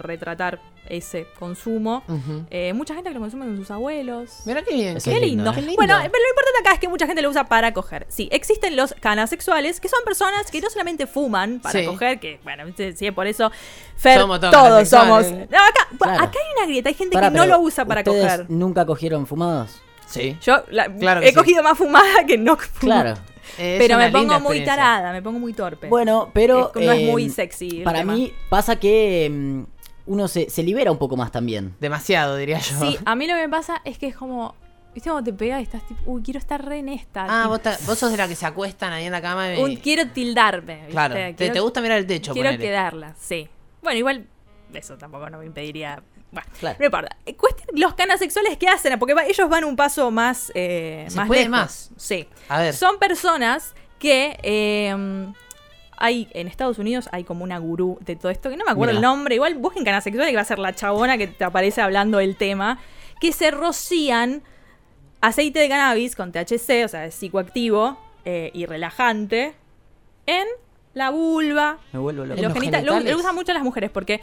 retratar ese consumo. Eh, mucha gente que lo consume con sus abuelos. Mira qué bien. Qué lindo. lindo, ¿eh? Qué lindo. Bueno, pero lo importante acá es que mucha gente lo usa para coger. Sí, existen los canasexuales, que son personas que no solamente fuman para Sí. coger, que bueno, sí, sí, por eso Fer, Somos todos todos somos. No, acá, Claro. acá hay una grieta, hay gente Pará, que no lo usa para ¿ustedes coger. ¿Nunca cogieron fumados? Sí. Yo la- Claro que he sí. cogido más fumada que no fumo. Claro. Es Pero me pongo muy tarada, me pongo muy torpe. Bueno, pero. Es- no es eh, muy sexy el Para tema. mí pasa que mm, uno se, se libera un poco más también. Demasiado, diría yo. Sí, a mí lo que me pasa es que es como. ¿Viste cuando te pegas y estás tipo, uy, quiero estar re en esta? Ah, vos, ta- vos sos de la que se acuestan ahí en la cama y... un- quiero tildarme. ¿viste? Claro, te, Quiero- te gusta mirar el techo, Quiero ponele. quedarla, sí. Bueno, igual eso tampoco no me impediría. Bueno, Claro. no importa. Eh, los canasexuales, ¿qué hacen? Porque va- ellos van un paso más. eh, Se más puede lejos. más. Sí. A ver. Son personas que. eh, hay en Estados Unidos hay como una gurú de todo esto, que no me acuerdo Mirá. el nombre, igual busquen canasexuales que va a ser la chabona que te aparece hablando del tema, que se rocían aceite de cannabis con THC, o sea, es psicoactivo eh, y relajante, en la vulva, Me vuelvo loco. los genitales. Lo, lo usan mucho las mujeres porque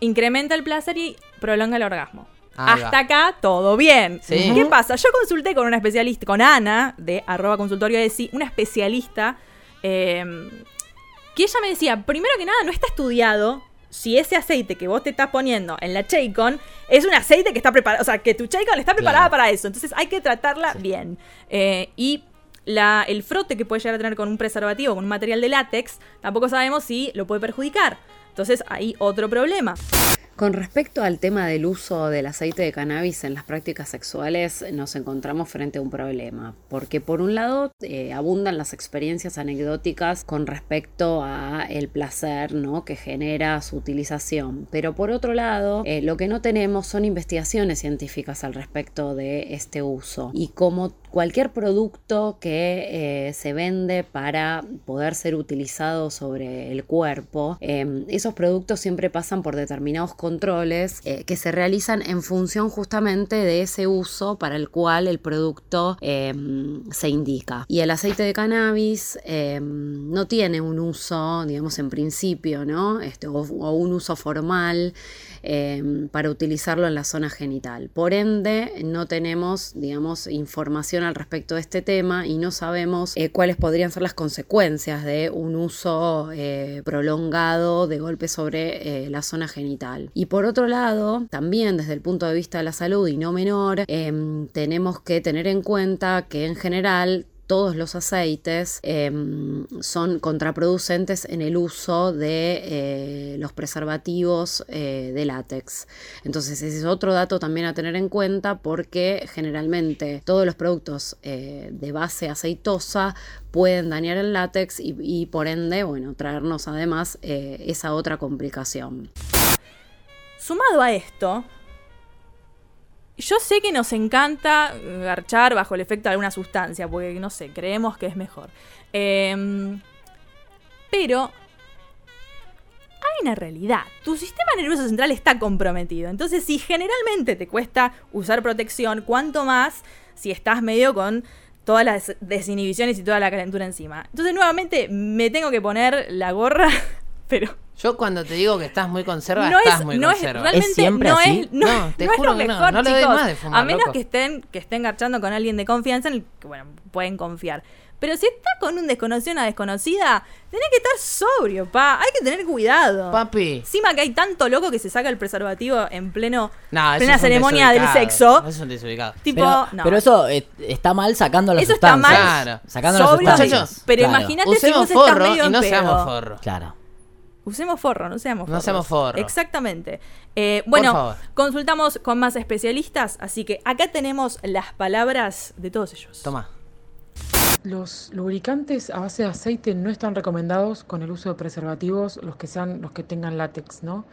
incrementa el placer y prolonga el orgasmo. Ahí va. Hasta acá todo bien. Sí. ¿Qué pasa? Yo consulté con una especialista, con Ana, de arroba consultorio de sí, una especialista, eh, que ella me decía, primero que nada, no está estudiado si ese aceite que vos te estás poniendo en la Chaycon es un aceite que está preparado, o sea, que tu Chaycon está preparada Claro. para eso. Entonces hay que tratarla bien. Eh, y la, el frote que puede llegar a tener con un preservativo, con un material de látex, tampoco sabemos si lo puede perjudicar. Entonces hay otro problema. Con respecto al tema del uso del aceite de cannabis en las prácticas sexuales, nos encontramos frente a un problema, porque por un lado eh, abundan las experiencias anecdóticas con respecto a el placer ¿no? que genera su utilización, pero por otro lado eh, lo que no tenemos son investigaciones científicas al respecto de este uso y como cualquier producto que eh, se vende para poder ser utilizado sobre el cuerpo, eh, esos productos siempre pasan por determinados controles eh, que se realizan en función justamente de ese uso para el cual el producto eh, se indica. Y el aceite de cannabis eh, no tiene un uso, digamos, en principio, ¿no? Este, o un uso formal eh, para utilizarlo en la zona genital. Por ende, no tenemos, digamos, información al respecto de este tema y no sabemos eh, cuáles podrían ser las consecuencias de un uso eh, prolongado de golpe sobre eh, la zona genital. Y por otro lado, también desde el punto de vista de la salud y no menor, em, tenemos que tener en cuenta que en general todos los aceites eh, son contraproducentes en el uso de eh, los preservativos eh, de látex. Entonces ese es otro dato también a tener en cuenta porque generalmente todos los productos eh, de base aceitosa pueden dañar el látex y, y por ende, bueno, traernos además esa otra complicación. Sumado a esto, yo sé que nos encanta garchar bajo el efecto de alguna sustancia, porque no sé, creemos que es mejor. Em, pero hay una realidad. Tu sistema nervioso central está comprometido. Entonces, si generalmente te cuesta usar protección, cuanto más si estás medio con todas las desinhibiciones y toda la calentura encima. Entonces, nuevamente, me tengo que poner la gorra, pero Yo cuando te digo que estás muy conserva, no estás es, muy no es- conserva. realmente no es, no, No, te no es juro lo que no, mejor, no chicos. más de fumar, a menos loco. que estén, que estén garchando con alguien de confianza en el que, bueno, pueden confiar. Pero si estás con un desconocido, una desconocida, tenés que estar sobrio, pa. Hay que tener cuidado. Papi. Encima que hay tanto loco que se saca el preservativo en pleno No, eso plena es ceremonia del sexo. eso es un desubicado. Tipo, pero, no. pero eso eh, está mal sacando las Eso está sustancias. mal. Claro. Sacando Sobrio, sustancias. pero Claro. imagínate si vos estás medio y en no pedo. seamos forro. Claro. Usemos forro, no seamos forro. No seamos forro. Exactamente. Eh, Por bueno, favor. consultamos con más especialistas, así que acá tenemos las palabras de todos ellos. Toma. Los lubricantes a base de aceite no están recomendados con el uso de preservativos, los que sean, los que tengan látex, ¿no?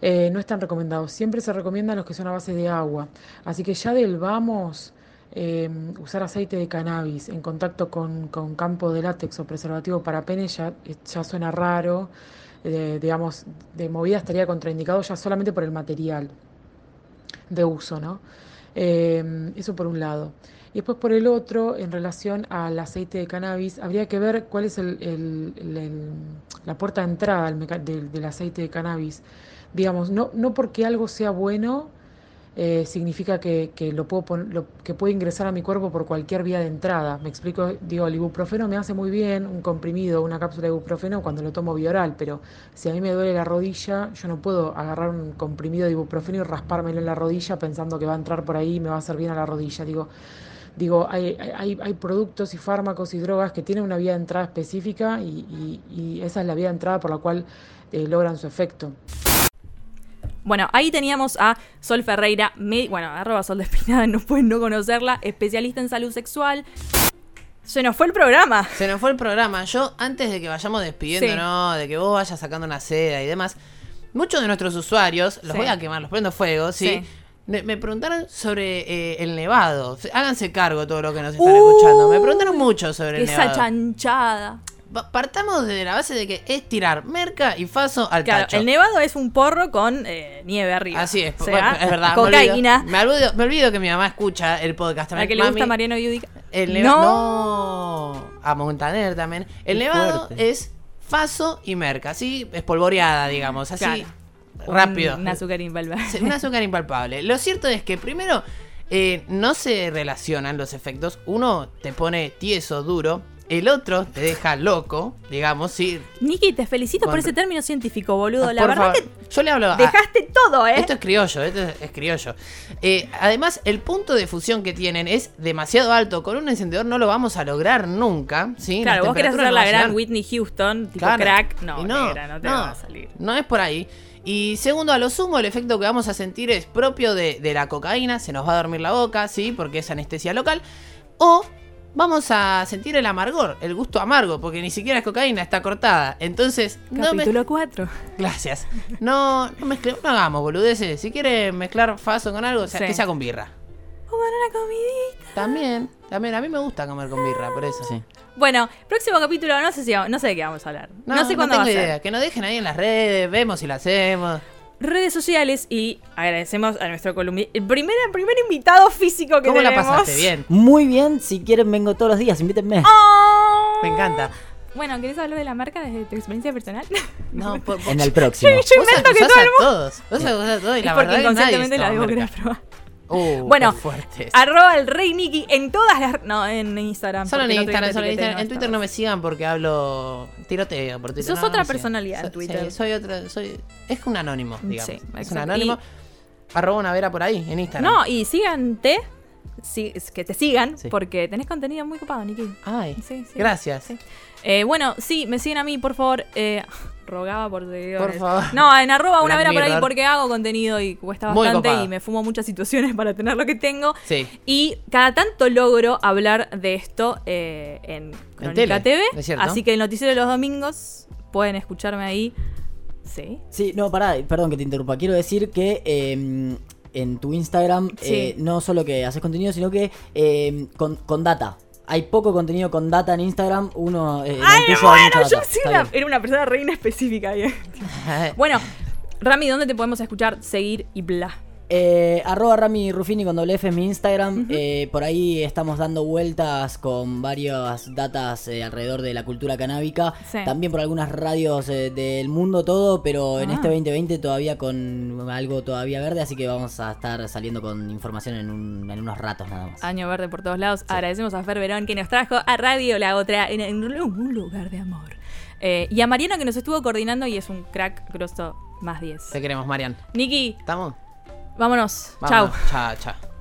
Eh, no están recomendados. Siempre se recomiendan los que son a base de agua. Así que ya del vamos, eh, usar aceite de cannabis en contacto con, con campo de látex o preservativo para pene ya, ya suena raro. Digamos, de movida estaría contraindicado ya solamente por el material de uso, ¿no? Eh, eso por un lado. Y después por el otro, en relación al aceite de cannabis, habría que ver cuál es el- el- la puerta de entrada del- del aceite de cannabis. Digamos, no, no porque algo sea bueno eh, significa que, que lo puedo lo- que puede ingresar a mi cuerpo por cualquier vía de entrada. Me explico, digo, el ibuprofeno me hace muy bien, un comprimido, una cápsula de ibuprofeno cuando lo tomo vía oral, pero si a mí me duele la rodilla, yo no puedo agarrar un comprimido de ibuprofeno y raspármelo en la rodilla pensando que va a entrar por ahí y me va a hacer bien a la rodilla. Digo, digo hay, hay, hay productos y fármacos y drogas que tienen una vía de entrada específica y, y- y esa es la vía de entrada por la cual eh, logran su efecto. Bueno, ahí teníamos a Sol Ferreira, bueno, arroba Sol de Espinada, no pueden no conocerla, especialista en salud sexual. Se nos fue el programa. Se nos fue el programa. Yo, antes de que vayamos despidiéndonos, de que vos vayas sacando una seda y demás, muchos de nuestros usuarios, los Sí. voy a quemar, los prendo fuego, ¿sí? Sí. Me, me preguntaron sobre eh, el nevado. Háganse cargo todo lo que nos están escuchando. Me preguntaron mucho sobre el Esa nevado. chanchada. Pa- Partamos de la base de que es tirar merca y faso al Claro, tacho. el nevado es un porro con eh, nieve arriba. Así es, O sea, bueno, es verdad. me Cocaína. olvido. Me olvido, me olvido que mi mamá escucha el podcast A también. que le gusta Mariano Yudica. El nevado. No. A Montaner también. El Qué nevado fuerte. es faso y merca, así espolvoreada, digamos, así Claro. rápido. Un, un azúcar impalpable. Un azúcar impalpable. Lo cierto es que primero eh, no se relacionan los efectos. Uno te pone tieso, duro. El otro te deja loco, digamos, sí. Niki, te felicito por ese término científico, boludo. Ah, La por verdad favor. que Yo le hablo a- dejaste todo, ¿eh? Esto es criollo, esto es, criollo. Eh, además, el punto de fusión que tienen es demasiado alto. Con un encendedor no lo vamos a lograr nunca. ¿sí? Claro, Las vos querés hacer no la gran. Whitney Houston, tipo Claro. crack. No, negra, no te va a salir. No es por ahí. Y segundo, a lo sumo, el efecto que vamos a sentir es propio de, de la cocaína. Se nos va a dormir la boca, ¿sí? Porque es anestesia local. O vamos a sentir el amargor, el gusto amargo, porque ni siquiera es cocaína, está cortada. Entonces, no me- Capítulo 4. Gracias. No, no mezclemos, no hagamos boludeces. Si quiere mezclar faso con algo, o sea, Sí. que sea con birra. O con una comidita. También, también. A mí me gusta comer con birra, por eso. Bueno, próximo capítulo, no sé si no sé de qué vamos a hablar. No, No, sé cuándo tengo va a ser. idea. Que nos dejen ahí en las redes, vemos si lo hacemos. Redes sociales y agradecemos a nuestro columnista, el primer, el primer invitado físico que ¿Cómo la tenemos. pasaste? Bien. Muy bien, si quieren vengo todos los días, invítenme. ¡Oh! Me encanta. Bueno, ¿querés hablar de la marca desde tu experiencia personal? No, por, En el próximo. Yo, yo invento que todo el a mundo. todos. Vos acusás a todos y Es la porque verdad que nadie la era probar. Uh, Bueno. Arroba el rey Nicky en todas las. No, en Instagram. Solo en no Instagram, solo en Instagram. En Twitter no me sigan porque hablo tiroteo por Twitter. Sos No, otra no personalidad en Twitter. sí, soy otra, soy es un anónimo, digamos. Sí, es un anónimo. Arroba una vera por ahí en Instagram. No, y sígante. Sí, es que te sigan, Sí. porque tenés contenido muy copado, Nicky. Ay, Sí, sí. gracias. Sí. Eh, bueno, sí, me siguen a mí, por favor. Eh, rogaba por seguidores. Por favor. No, en arroba una vera por ahí porque hago contenido y cuesta Muy bastante y me fumo muchas situaciones para tener lo que tengo. Sí. Y cada tanto logro hablar de esto eh, en Crónica tele, TV. es cierto. Así que el noticiero de los domingos pueden escucharme ahí. Sí. Sí, no, pará, perdón que te interrumpa. Quiero decir que eh, en tu Instagram Sí. eh, no solo que haces contenido, sino que eh, con, con data. Hay poco contenido con data en Instagram. Uno. eh, en ¡Ay, hay bueno! mucha Yo data. sí una- era una persona reina específica. bueno, Rami, ¿dónde te podemos escuchar, seguir y bla? Eh, arroba Rami Rufini con doble F en mi Instagram. Eh, por ahí estamos dando vueltas con varias datas eh, alrededor de la cultura canábica. Sí. También por algunas radios eh, del mundo todo, pero en Ah. este 2020 todavía con algo todavía verde, así que vamos a estar saliendo con información en, un- en unos ratos nada más. Año verde por todos lados. Agradecemos a Fer Verón que nos trajo a Radio La Otra en, en un lugar de amor. Eh, y a Mariano que nos estuvo coordinando y es un crack grosso más 10. Te queremos, Marian. Niki, ¿Estamos? Vámonos. Vamos. Chau. Chao, chao.